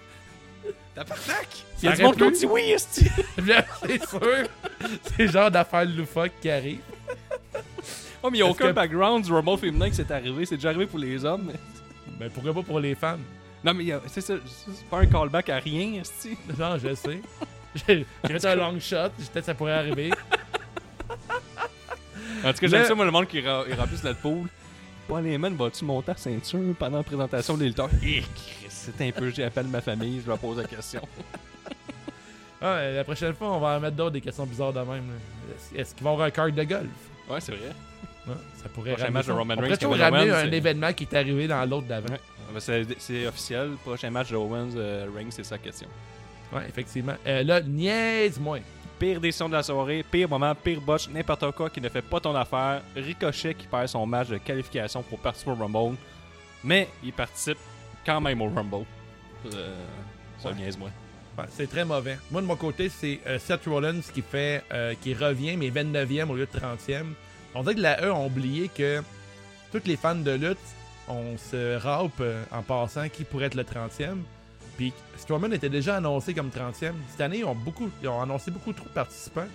T'as pas tac! Il y a Ça du monde qui ont dit oui, esti! [LAUGHS] [LAUGHS] c'est sûr. c'est le genre d'affaire loufoque qui arrive. Oh, mais il n'y a aucun que- background du Rumble féminin qui s'est arrivé. C'est déjà arrivé pour les hommes. mais- Mais pourquoi pas pour les femmes? Non, mais c'est ça, c'est pas un callback à rien, esti. [LAUGHS] Non, je sais. J'ai fait un long shot, peut-être que ça pourrait arriver. En tout cas, j'aime ça, moi, le monde qui remplisse notre pool. Paul Heyman, vas-tu monter à ceinture pendant la présentation des lutteurs? C'est un peu, j'appelle ma famille, je leur pose la question. Ah, la prochaine fois, on va en mettre d'autres des questions bizarres de même. Est-ce- qu'ils vont avoir un carte de golf? Ouais, c'est vrai. Ouais, ça pourrait Prochain match de. Roman On Reigns, pourrait toujours Kevin ramener un événement qui est arrivé dans l'autre d'avant? Ouais. Ah, ben, c'est, c'est officiel, prochain match de Owens euh, Reigns, c'est sa question. Ouais, effectivement. Euh, là, niaise-moi. Pire décision de la soirée, pire moment, pire botch, n'importe quoi qui ne fait pas ton affaire. Ricochet qui perd son match de qualification pour participer au Rumble. Mais il participe quand même au Rumble. Euh, ça Ouais. niaise moi. Ouais, c'est très mauvais. Moi, de mon côté, c'est euh, Seth Rollins qui fait euh, qui revient, mais 29e au lieu de 30e. On dirait que la E a oublié que tous les fans de lutte, on se euh, en passant qui pourrait être le 30e. Puis Strowman était déjà annoncé comme 30e. Cette année, ils ont, beaucoup, ils ont annoncé beaucoup trop de participants.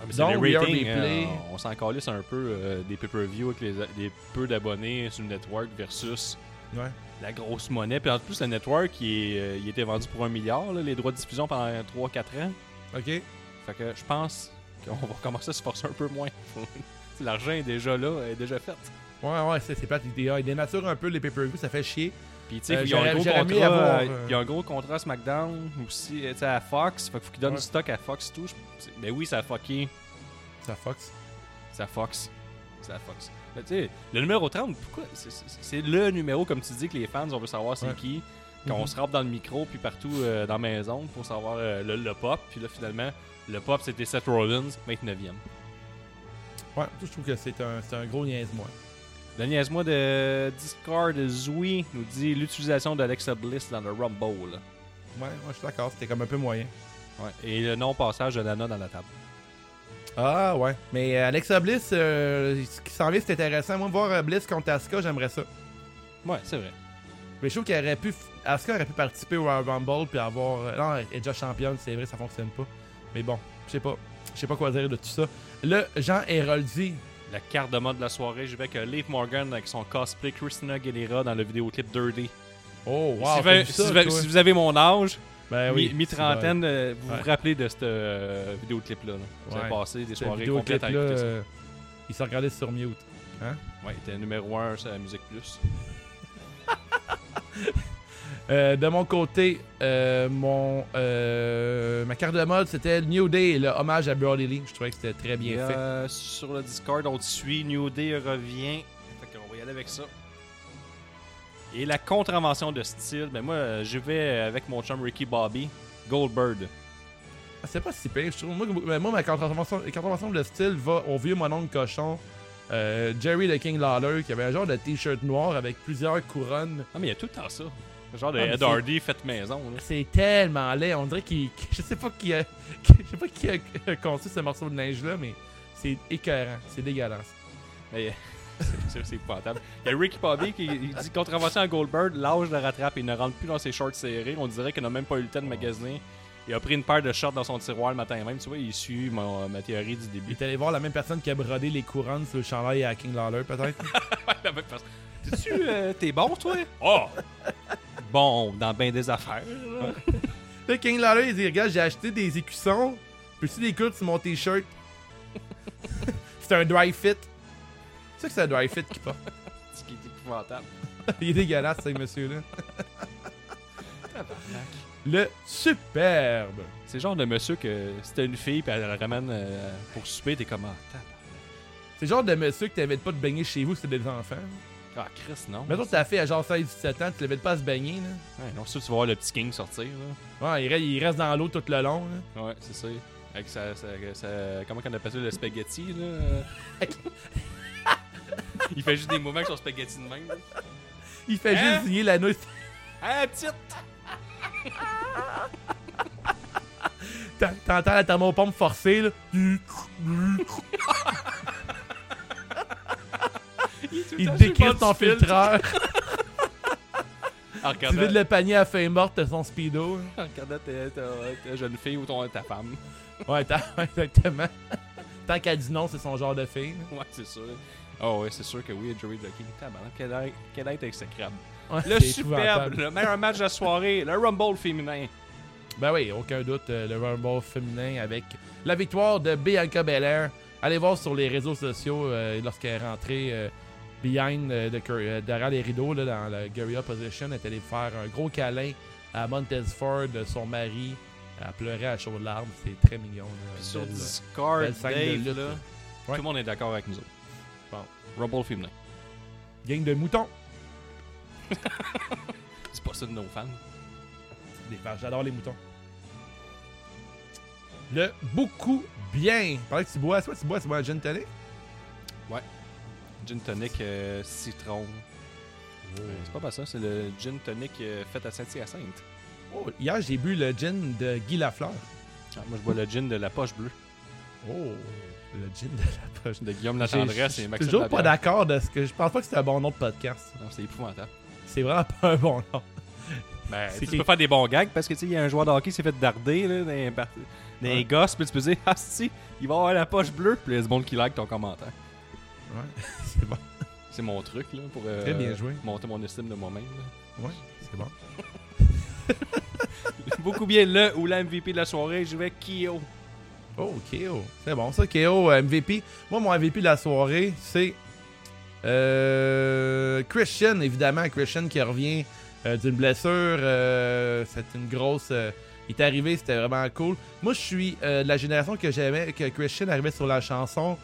Ah, mais Donc, les ratings, euh, on s'en calisse un peu euh, des pay-per-view avec les, des peu d'abonnés sur le network versus Ouais. La grosse monnaie. Puis en plus, le network, il, est, euh, il était vendu pour un milliard, là, les droits de diffusion pendant 3-4 ans. OK? Fait que je pense qu'on va commencer à se forcer un peu moins. [LAUGHS] L'argent est déjà là, est déjà fait. Ouais, ouais, c'est plate. Il, dénature un peu les pay-per-view, ça fait chier. Puis tu sais, Euh, il y a un gros contrat, avoir, euh, y a un gros contrat à SmackDown aussi, tu sais, à Fox. Fait qu'il faut qu'il donne Ouais. du stock à Fox et tout. Mais oui, ça a fucké. Ça Fox. À Fox. À Fox. Mais tu sais, le numéro 30, pourquoi? C'est- le numéro, comme tu dis, que les fans, on veut savoir c'est Ouais. qui. Quand on Mhm. se rappe dans le micro, puis partout euh, dans la maison, pour savoir euh, le, le pop. Puis là, finalement, le pop, c'était Seth Rollins, 29e. Ouais, je trouve que c'est un, un gros niaise-moi. Le niaise-moi de Discord, Zoui, nous dit l'utilisation d'Alexa Bliss dans le Rumble. Ouais, ouais, je suis d'accord, c'était comme un peu moyen. Ouais. Et le non-passage de Nana dans la table. Ah ouais. Mais euh, Alexa Bliss, euh, ce qui s'en vient, c'est intéressant. Moi, voir euh, Bliss contre Asuka, j'aimerais ça. Ouais, c'est vrai. Mais je trouve qu'elle aurait pu. f- Asuka aurait pu participer au Rumble puis avoir. euh, Non, elle est déjà championne, c'est vrai, ça fonctionne pas. Mais bon, je sais pas. Je sais pas quoi dire de tout ça. Le Jean Héroldi. La carte de mode de la soirée, je vais avec Leif Morgan avec son cosplay Christina Aguilera dans le vidéoclip 2D. Oh, wow. si, vous avez- ça, si vous avez mon âge, Ben mi- oui. mi-trentaine, euh, vous Ouais. vous rappelez de ce euh, vidéoclip-là. là? Ouais. passé des soirées complètes à là, écouter ça. euh, il s'est regardé sur mute. Ouais, il était numéro 1 sur la Musique Plus. [LAUGHS] Euh, de mon côté, euh, mon euh, ma carte de mode c'était New Day, le hommage à Brody Lee. Je trouvais que c'était très bien Et, fait. euh, sur le Discord, on te suit. New Day revient. Fait qu'on va y aller avec ça. Et la contravention de style, ben moi, euh, je vais avec mon chum Ricky Bobby, Goldberg. Ah, C'est pas si pire, je trouve. Moi, moi, moi, ma contravention, contravention de style va au vieux mononcle cochon. euh, Jerry the King Lawler qui avait un genre de t-shirt noir avec plusieurs couronnes. Ah, mais il y a tout le temps ça. Le genre de Ah, Ed Hardy fait maison. C'est tellement laid. On dirait qu'il. [LAUGHS] Je sais pas qui a. [LAUGHS] Je sais pas qui a [LAUGHS] a conçu ce morceau de neige là, mais c'est écœurant. C'est dégueulasse. Mais [LAUGHS] c'est- épouvantable. Il y a Ricky Bobby qui il dit contravention à Goldberg, l'âge le rattrape. Il ne rentre plus dans ses shorts serrés. On dirait qu'il n'a même pas eu le temps de magasiner. Il a pris une paire de shorts dans son tiroir le matin même. Tu vois, il suit ma théorie du Il début. est allé voir la même personne qui a brodé les couronnes sur le chandail à King Lawler, peut-être. [LAUGHS] La même personne. T'es-tu, euh, t'es bon, toi? Oh! [LAUGHS] Bon, dans bien des affaires. Là, King Lawler, il dit Regarde, j'ai acheté des écussons. Peux-tu les coudre sur mon t-shirt? C'est un dry fit. C'est ça que c'est un dry fit qui porte. [LAUGHS] Ce qui est épouvantable. [LAUGHS] il est dégueulasse, ce monsieur-là. [LAUGHS] Le superbe. C'est le genre de monsieur que si t'as une fille puis elle la ramène euh, pour souper, t'es comme ah, tabarnak. C'est le genre de monsieur que t'invites pas de baigner chez vous si t'as des enfants. Ah, Chris, non. Mais toi, ta fille à genre 16-17 ans, tu l'invites pas à se baigner. Là. Ouais, non, ça, tu vas voir le petit king sortir. Là. Ouais, il reste, il reste dans l'eau tout le long. Là. Ouais, c'est ça. Avec sa, sa- sa- Comment qu'on appelle ça, le spaghetti, là? Il fait juste des mouvements avec son spaghetti de même. Il fait Hein? juste lier la nouille. Ah, petite! T'en- T'entends la thermopompe forcée. Là. Il décrit ton filtreur. Tu vides le panier à fin morte de son speedo. là. en regardant ta, jeune fille ou ton, ta femme. Ouais, [LAUGHS] exactement. Tant qu'elle dit non, c'est son genre de fille. Ouais, c'est sûr. Oh, ouais, c'est sûr que oui, Joey King. Tabarnak, quel être, exécrable. Ouais, Le superbe, le meilleur match de la soirée, le Rumble féminin. Ben oui, aucun doute, euh, le Rumble féminin avec la victoire de Bianca Belair. Allez voir sur les réseaux sociaux euh, lorsqu'elle est rentrée euh, behind, euh, euh, derrière les rideaux là, dans la Guerrilla Position. Elle est allée faire un gros câlin à Montez Ford, son mari. Elle pleurait à chaudes larmes. C'est très mignon. là. Puis sur Discord, de Dave, lutte, là, là. tout Ouais. le monde est d'accord avec nous autres. Bon. Rumble féminin. Gang de moutons. [LAUGHS] C'est pas ça de nos fans. Des vaches, j'adore les moutons. Le beaucoup bien. Pareil que tu bois, soit tu bois, tu bois un gin tonic? Gin tonic, euh, citron, C'est pas pas ça, c'est le gin tonic euh, fait à Saint-Hyacinthe. Oh, hier, j'ai bu le gin de Guy Lafleur. Ah, moi, je bois le gin de la poche bleue Oh, le gin de la poche. de Guillaume Latendresse Je et suis Maxime toujours pas d'accord de ce que. Je pense pas que c'est un bon nom de podcast. Non, c'est épouvantable. C'est vraiment pas un bon nom. Ben, C'est tu peux faire des bons gags parce que tu sais, il y a un joueur de hockey qui s'est fait darder là, dans les, dans les Ouais. gosses, puis tu peux dire, [LAUGHS] ah si, il va avoir la poche bleue, puis du monde qui like ton commentaire. Ouais, [LAUGHS] c'est bon. C'est mon truc là, pour euh, Très bien joué. monter mon estime de moi-même. Ouais, c'est bon. [LAUGHS] Beaucoup bien le ou la MVP de la soirée, je vais Kyo. Oh, KO. C'est bon, ça, KO, euh, MVP. Moi, mon MVP de la soirée, c'est. Euh, Christian, évidemment. Christian qui revient euh, d'une blessure. euh, c'est une grosse. euh, il est arrivé, c'était vraiment cool. Moi, je suis de la génération que j'aimais, que Christian arrivait sur la chanson.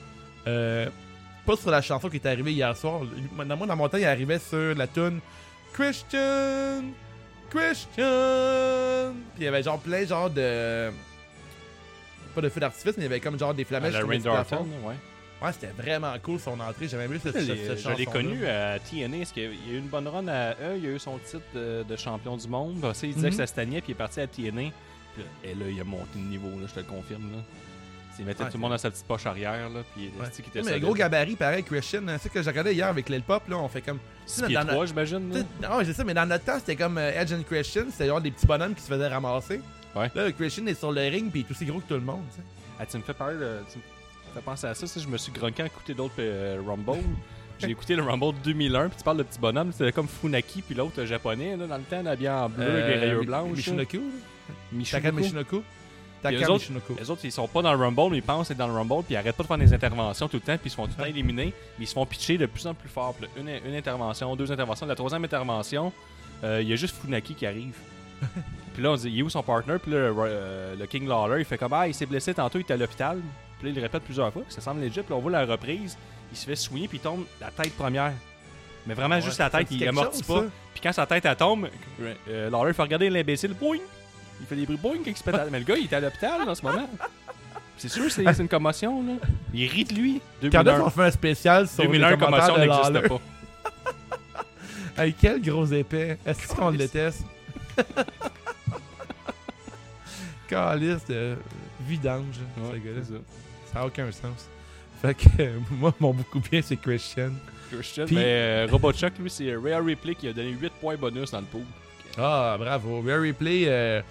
pas sur la chanson qui est arrivée hier soir. Moi, dans- moi, dans mon temps, il arrivait sur la tune Christian, Christian. Puis il y avait genre plein genre de. Pas de feux d'artifice, mais il y avait comme genre des flamèches la qui Rain. Darton, ouais. Ouais, c'était vraiment cool son entrée. J'aimais mieux cette, Je cette, je l'ai connu à TNA, parce qu'il y a eu une bonne run à eux, il a eu son titre de, de champion du monde. Bah, ça, il disait Mhm. que ça stagnait, puis il est parti à TNA. Puis et là, il a monté de niveau, là, je te le confirme. Là. Il mettait Ouais, tout le monde dans sa petite poche arrière, là, puis Ouais. qui était Ouais, mais solide. gros gabarit, pareil, Christian. hein, C'est ce que j'ai regardé hier avec Lil Pop, là. On fait comme. Six dans pieds notre- trois, j'imagine. Sais, Non, c'est ça, mais dans notre temps, c'était comme euh, Edge and Christian. C'était genre des petits bonhommes qui se faisaient ramasser. Ouais. Là, Christian est sur le ring, puis il est aussi gros que tout le monde. Ah, tu me fais parler de- Tu me fais penser à ça, ça, je me suis grunqué à écouter d'autres euh, Rumble. [LAUGHS] J'ai écouté le Rumble 2001, puis tu parles de petits bonhommes, c'était comme Funaki, puis l'autre le japonais, là, dans le temps, habillé en bleu, avec des Euh, rayures blanches. Michinoku. Michinoku. Taka Michinoku. Taka autres- Michinoku. Les autres, ils sont pas dans le Rumble, mais ils pensent être dans le Rumble, puis ils arrêtent pas de faire des interventions tout le temps, puis ils se font tout le temps éliminer, mais ils se font pitcher de plus en plus fort. Puis là, une, une intervention, deux interventions. La troisième intervention, euh, il y a juste Funaki qui arrive. [LAUGHS] puis là, on dit, il est où son partner? Puis là, euh, le King Lawler, il fait comme, ah, il s'est blessé tantôt, il était à l'hôpital. Puis là, il le répète plusieurs fois, puis ça semble legit. Puis là, on voit la reprise, il se fait soigner, puis il tombe la tête première. Mais vraiment Ouais, juste la tête, il amortit pas. Puis quand sa tête elle tombe, euh, Lawler fait regarder l'imbécile, boing! Il fait des bruits boing quand il se à- Mais le gars, il est à l'hôpital en ce moment. C'est sûr, c'est une commotion, là. Il rit de lui. Quand 2001, on fait un spécial sur les 2001 commentaires commotion n'existe pas. [LAUGHS] Hey, quel gros épais. Est-ce qu'on le déteste? [LAUGHS] Calice de vidange, ce gars-là. ça. N'a aucun sens. Fait que euh, [LAUGHS] moi, mon beaucoup bien, c'est Christian. Christian, Puis- mais euh, Robotchuck, lui, c'est Rare Ripley qui a donné 8 points bonus dans le pool. Ah, bravo. Rare Replay, euh,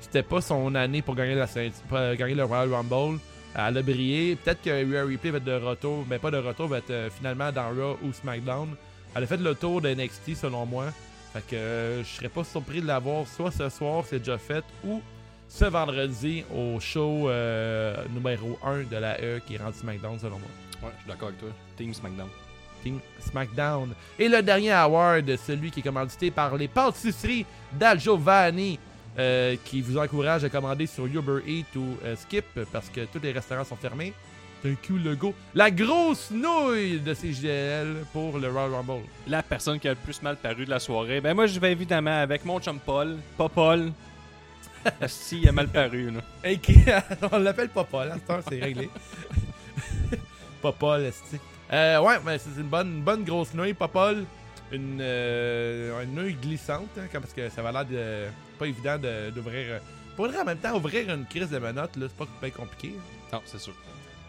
c'était pas son année pour gagner, la ceinture- pas gagner le Royal Rumble. Elle a brillé. Peut-être que Rare Replay va être de retour, mais pas de retour, va être euh, finalement dans Raw ou SmackDown. Elle a fait le tour de NXT selon moi. Fait que euh, je serais pas surpris de l'avoir soit ce soir, c'est déjà fait, ou ce vendredi au show euh, numéro 1 de la E qui est rendu SmackDown selon moi. Ouais, je suis d'accord avec toi. Team SmackDown. Team SmackDown. Et le dernier award, celui qui est commandité par les pâtisseries d'Al Giovanni, euh, qui vous encourage à commander sur Uber Eats ou Skip parce que tous les restaurants sont fermés. Thank you, le go. La grosse nouille de CGL pour le Royal Rumble. La personne qui a le plus mal paru de la soirée, ben moi, je vais évidemment avec mon chum Paul. Pas Paul. [LAUGHS] si, il a mal paru, là. Hey, qui- [LAUGHS] on l'appelle Papa, là, c'est réglé. [LAUGHS] Papa, esti. Euh, ouais, mais c'est une bonne, une bonne grosse nouille, Popol. Une, euh, une nouille glissante, hein, parce que ça va l'air de, pas évident de- d'ouvrir. euh, Pour en même temps, ouvrir une crise de menottes, là, c'est pas bien compliqué. hein. Non, c'est sûr.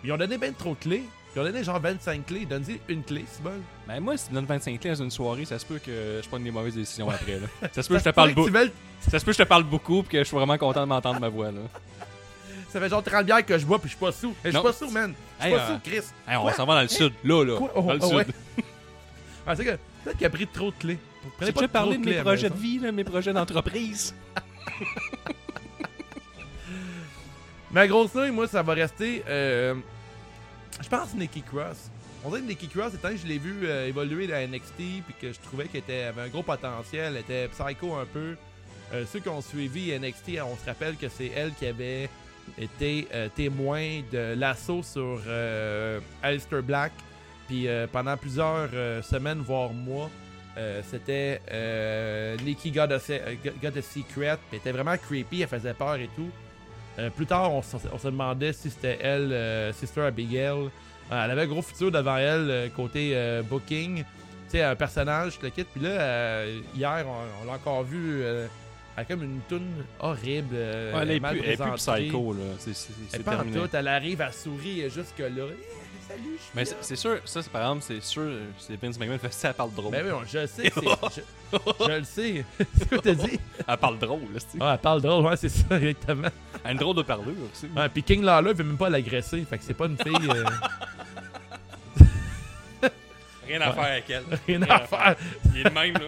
Ils ont donné bien trop de clés. Ils ont donné genre 25 clés. Donne-y une clé, c'est bon. Ben moi, si tu donnes 25 clés dans une soirée, ça se peut que je prenne des mauvaises décisions après, là. [LAUGHS] Ça se peut que je te parle beaucoup. Ça se peut que je te parle beaucoup puis que je suis vraiment content de m'entendre ma voix, là. [LAUGHS] Ça fait genre 30 bières que je bois puis je suis pas sous. Je suis pas sous, man. Je suis Hey, pas euh, sous, Chris. Hey, on s'en va dans le sud, là, là. Oh, dans le oh, sud. ouais. [LAUGHS] Ah, que peut-être qu'il a pris trop de clés. J'ai pas déjà parlé de clés mes projets de vie, là, mes projets d'entreprise. Ma grosse nouille, moi, ça va rester. euh, je pense Nikki Cross. On dirait que Nikki Cross, étant que je l'ai vu euh, évoluer à NXT, puis que je trouvais qu'elle avait un gros potentiel, elle était psycho un peu. Euh, ceux qui ont suivi NXT, on se rappelle que c'est elle qui avait été euh, témoin de l'assaut sur Aleister Black. Puis pendant plusieurs semaines, voire mois, c'était Nikki se- euh, got a secret. Elle était vraiment creepy, elle faisait peur et tout. Euh, plus tard, on, se- on se demandait si c'était elle, euh, Sister Abigail. Euh, elle avait un gros futur devant elle, euh, côté euh, booking. sais, un personnage, le kit. Puis là, euh, hier, on, on l'a encore vu euh, avec comme une toune horrible. Ouais, elle est mal plus, elle est plus psycho, là. C'est- Elle terminé. tout, elle arrive à sourire jusque-là. Salut, je suis Mais c'est sûr, ça, c'est par exemple, c'est sûr, c'est Vince McMahon fait ça, elle parle drôle. Ben oui, on- je le sais. que c'est- je, je le sais. [LAUGHS] [LAUGHS] c'est quoi t'as dit? Elle parle drôle, là, c'est Ah, elle parle drôle, ouais, c'est ça, [LAUGHS] exactement. Elle a une drôle de parlure aussi. Ouais, puis King Lawler veut même pas l'agresser, fait que c'est pas une fille. euh, Rien à faire avec elle. rien Rien à à faire. Il est le même, là.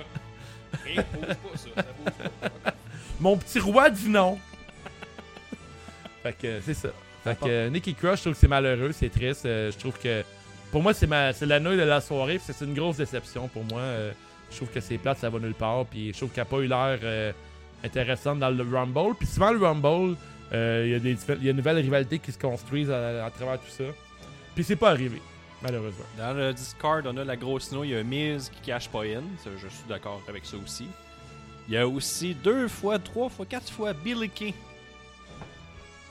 Rien, bouge pas, ça. Ça bouge pas. Mon petit roi dit non. fait que euh, c'est ça. Fait que euh, Nikki Crush, je trouve que c'est malheureux, c'est triste. euh, je trouve que pour moi, c'est ma c'est la nouille de la soirée, c'est une grosse déception pour moi. euh, je trouve que c'est plate, ça va nulle part, puis je trouve qu'elle n'a pas eu l'air intéressante dans le Rumble. Puis souvent, le Rumble, euh, il y, a des y a une nouvelle rivalité qui se construisent à, à travers tout ça. Puis c'est pas arrivé, malheureusement. Dans le Discord, on a la grosse noix. Il y a Miz qui cache pas in. Ça, je suis d'accord avec ça aussi. Il y a aussi deux fois, trois fois, quatre fois Billy Kay.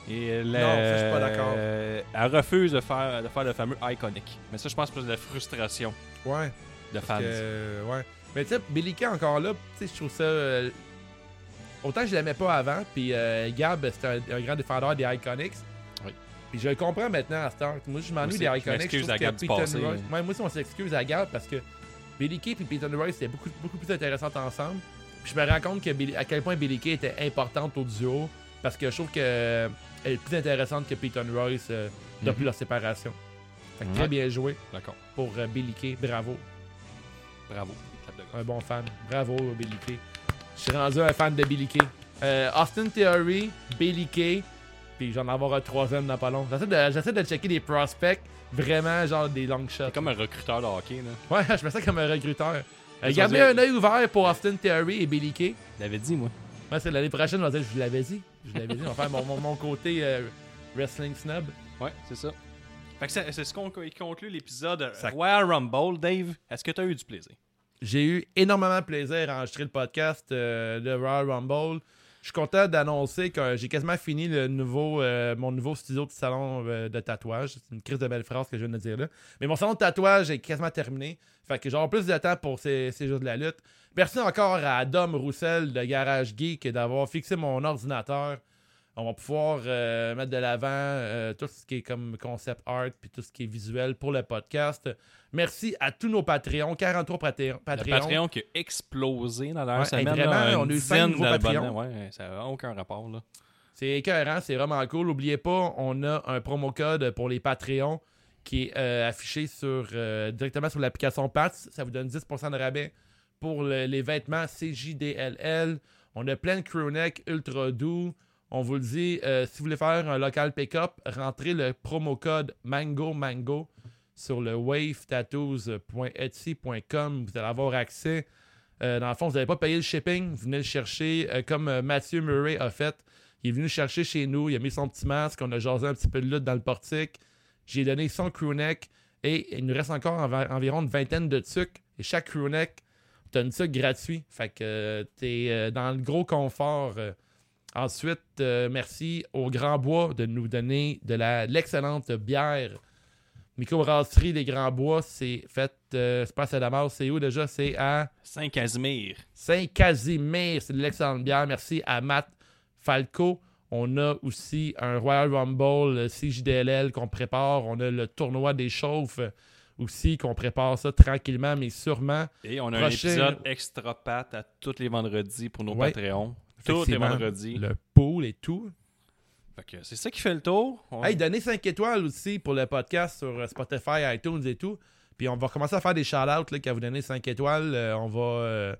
Et Non, ça, je suis pas d'accord. euh, Elle refuse de faire, de faire le fameux Iconic. Mais ça, je pense que c'est de la frustration Ouais. de fans. Que, euh, ouais. Mais tu sais, Billy Kay encore là, tu sais, je trouve ça. euh, autant que je l'aimais pas avant, puis euh, Gab, c'était un, un grand défendeur des Iconics. Oui. Puis je le comprends maintenant à Star. Moi, je m'ennuie des je Iconics. trouve à que Gab du passé. Royce- Ouais, moi aussi, on s'excuse à Gab parce que Billy Kay et Peyton Royce étaient beaucoup, beaucoup plus intéressants ensemble. Puis je me rends compte que Billy- à quel point Billy Kay était importante au duo parce que je trouve qu'elle est plus intéressante que Peyton Royce euh, depuis Mhm. leur séparation. Fait que très bien joué D'accord. pour euh, Billy Kay. Bravo. Bravo. Un bon fan. Bravo, Billy Kay. Je suis rendu un fan de Billy Kay. Euh, Austin Theory, Billy Kay, puis j'en ai avoir un troisième dans pas long. J'essaie de, de checker des prospects, vraiment genre des long shots. C'est comme un recruteur de hockey, là. Ouais, [LAUGHS] je me sens comme un recruteur. Gardez un œil ouvert pour Austin Theory et Billy Kay. Je l'avais dit, moi. Ouais, c'est l'année prochaine, je vous l'avais dit. Je l'avais dit, on va faire mon, mon, mon côté euh, wrestling snob. Ouais, c'est ça. Fait que c'est ce qu'on conclut l'épisode Ça- Royal Rumble. Dave, est-ce que tu as eu du plaisir? J'ai eu énormément de plaisir à enregistrer le podcast euh, de Royal Rumble. Je suis content d'annoncer que j'ai quasiment fini euh, mon nouveau studio de salon euh, de tatouage. C'est une crise de belle phrase que je viens de dire là. Mais mon salon de tatouage est quasiment terminé. Fait que j'aurai plus de temps pour ces, ces jeux de la lutte. Merci encore à Dom Roussel de Garage Geek d'avoir fixé mon ordinateur. On va pouvoir euh, mettre de l'avant euh, tout ce qui est comme concept art puis tout ce qui est visuel pour le podcast. Merci à tous nos Patreons, 43 Patré- Le Patreons. Patreon qui a explosé dans la dernière Ouais, semaine. vraiment, là, on a eu cinq dizaine nouveaux d'abonnés. Patreons. Ouais, ça n'a aucun rapport. Là. C'est écœurant, c'est vraiment cool. N'oubliez pas, on a un promo code pour les Patreons qui est euh, affiché sur, directement sur l'application PATS. Ça vous donne 10% de rabais pour le- les vêtements CJDLL. On a plein de crewnecks ultra doux. On vous le dit, euh, si vous voulez faire un local pick-up, rentrez le promo code Mango Mango sur le wavetattoos.etsy.com. Vous allez avoir accès. Euh, dans le fond, vous n'allez pas payer le shipping. Vous venez le chercher euh, comme Mathieu Murray a fait. Il est venu chercher chez nous. Il a mis son petit masque. On a jasé un petit peu de lutte dans le portique. J'ai donné son crewneck. Et il nous reste encore env- environ une vingtaine de trucs. Et chaque crewneck, tu as une truc gratuit. Fait que tu es dans le gros confort. Ensuite, euh, merci au Grand Bois de nous donner de l'excellente bière. Microbrasserie Les Grands Bois, c'est fait. euh, c'est pas à Saint-Damas, c'est où déjà? C'est à Saint-Casimir. Saint-Casimir. C'est de l'excellente bière. Merci à Matt Falco. On a aussi un Royal Rumble CJDLL qu'on prépare. On a le tournoi des chauffes aussi qu'on prépare ça tranquillement mais sûrement. Et on a Prochain- un épisode extra pat à tous les vendredis pour nos Ouais. Patreons. Les Effectivement, vendredis. Le pool et tout. C'est ça qui fait le tour. On- Hey, donnez 5 étoiles aussi pour le podcast sur euh, Spotify, iTunes et tout. Puis on va commencer à faire des shout-outs quand vous donnez 5 étoiles. Euh, on va euh,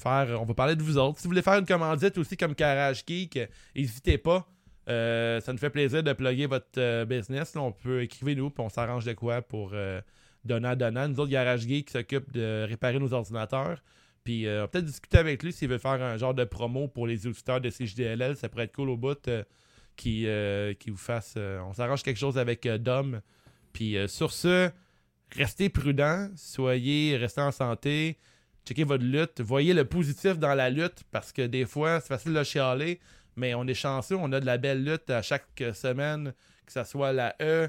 faire. On va parler de vous autres. Si vous voulez faire une commandite aussi comme Garage Geek, n'hésitez pas. Euh, ça nous fait plaisir de plugger votre business. là. on peut écrire nous puis on s'arrange de quoi pour donnant donnant. Nous autres, Garage Geek s'occupe de réparer nos ordinateurs. Puis euh, on peut-être discuter avec lui s'il veut faire un genre de promo pour les auditeurs de CJDLL. Ça pourrait être cool au bout. euh, qui, euh, vous fasse. euh, on s'arrange quelque chose avec Dom. Puis sur ce, restez prudents, soyez, restez en santé, checkez votre lutte, voyez le positif dans la lutte parce que des fois, c'est facile de chialer, mais on est chanceux, on a de la belle lutte à chaque semaine, que ce soit la E,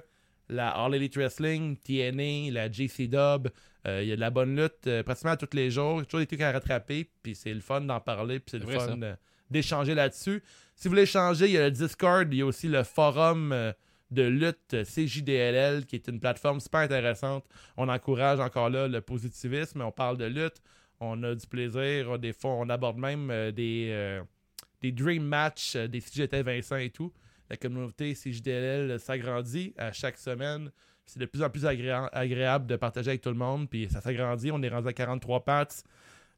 la All Elite Wrestling, TNA, la JC Dub, Il y a de la bonne lutte euh, pratiquement à tous les jours. Il y a toujours des trucs à rattraper. Puis c'est le fun d'en parler. Puis c'est le vrai, fun euh, d'échanger là-dessus. Si vous voulez échanger, il y a le Discord. Il y a aussi le forum euh, de lutte euh, CJDLL qui est une plateforme super intéressante. On encourage encore là le positivisme. On parle de lutte. On a du plaisir. Des fois, on aborde même euh, des, euh, des dream matchs euh, des si j'étais Vincent et tout. La communauté CJDLL s'agrandit à chaque semaine. C'est de plus en plus agréa- agréable de partager avec tout le monde. Puis ça s'agrandit. On est rendu à 43 pats.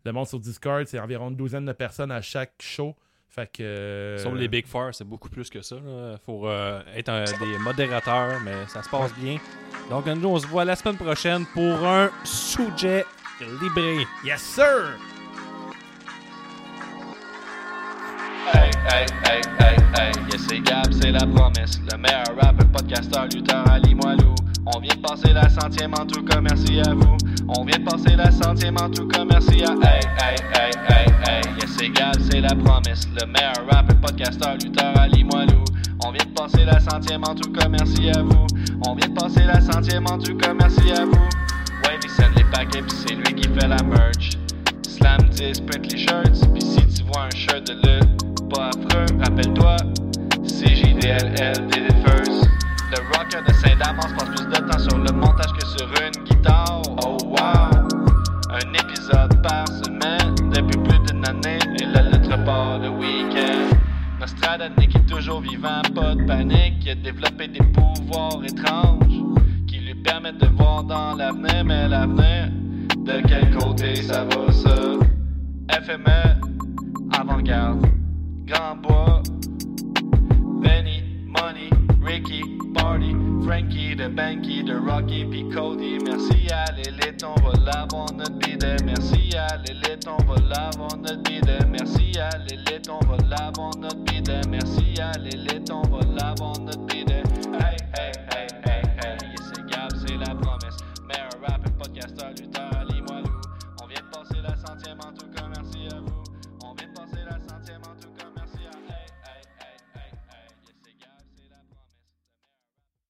Le monde sur Discord, c'est environ une douzaine de personnes à chaque show. Fait que. euh, Sur les Big Four, c'est beaucoup plus que ça. Il faut euh, être un- des modérateurs, mais ça se passe bien. Donc, nous, on se voit la semaine prochaine pour un sujet libre. Yes, sir! Hey, hey, hey, hey, hey, yes, c'est Gab, c'est la promesse. Le meilleur rapper, podcasteur, lutteur, Ali Moilou. On vient de passer la centième en tout cas, merci à vous. On vient de passer la centième en tout cas, merci à. Hey, hey, hey, hey, hey, yes, c'est Gab, c'est la promesse. Le meilleur rapper, podcasteur, lutteur, Ali Moilou. On vient de passer la centième en tout cas, merci à vous. On vient de passer la centième en tout cas, merci à vous. Ouais, il send les paquets, pis c'est lui qui fait la merch. Slam 10, print les shirts, pis si tu vois un shirt de lutte, pas affreux, rappelle-toi, did it first. Le rocker de Saint-Damas passe plus de temps sur le montage que sur une guitare. Oh wow! Un épisode par semaine depuis plus d'une année et la lettre part le week-end. Nostradanic est toujours vivant, pas de panique. Il a développé des pouvoirs étranges qui lui permettent de voir dans l'avenir, mais l'avenir, de quel côté ça va ça? FME, avant-garde, Grand Bois, Benny, Money, Ricky, Party, Frankie, de Banky, de Rocky, puis Cody. Merci à l'élite, on va l'avoir notre bidet. Merci à l'élite, on va l'avoir notre bidet. Merci à l'élite, on va l'avoir notre bidet. Merci à l'élite, on va l'avoir notre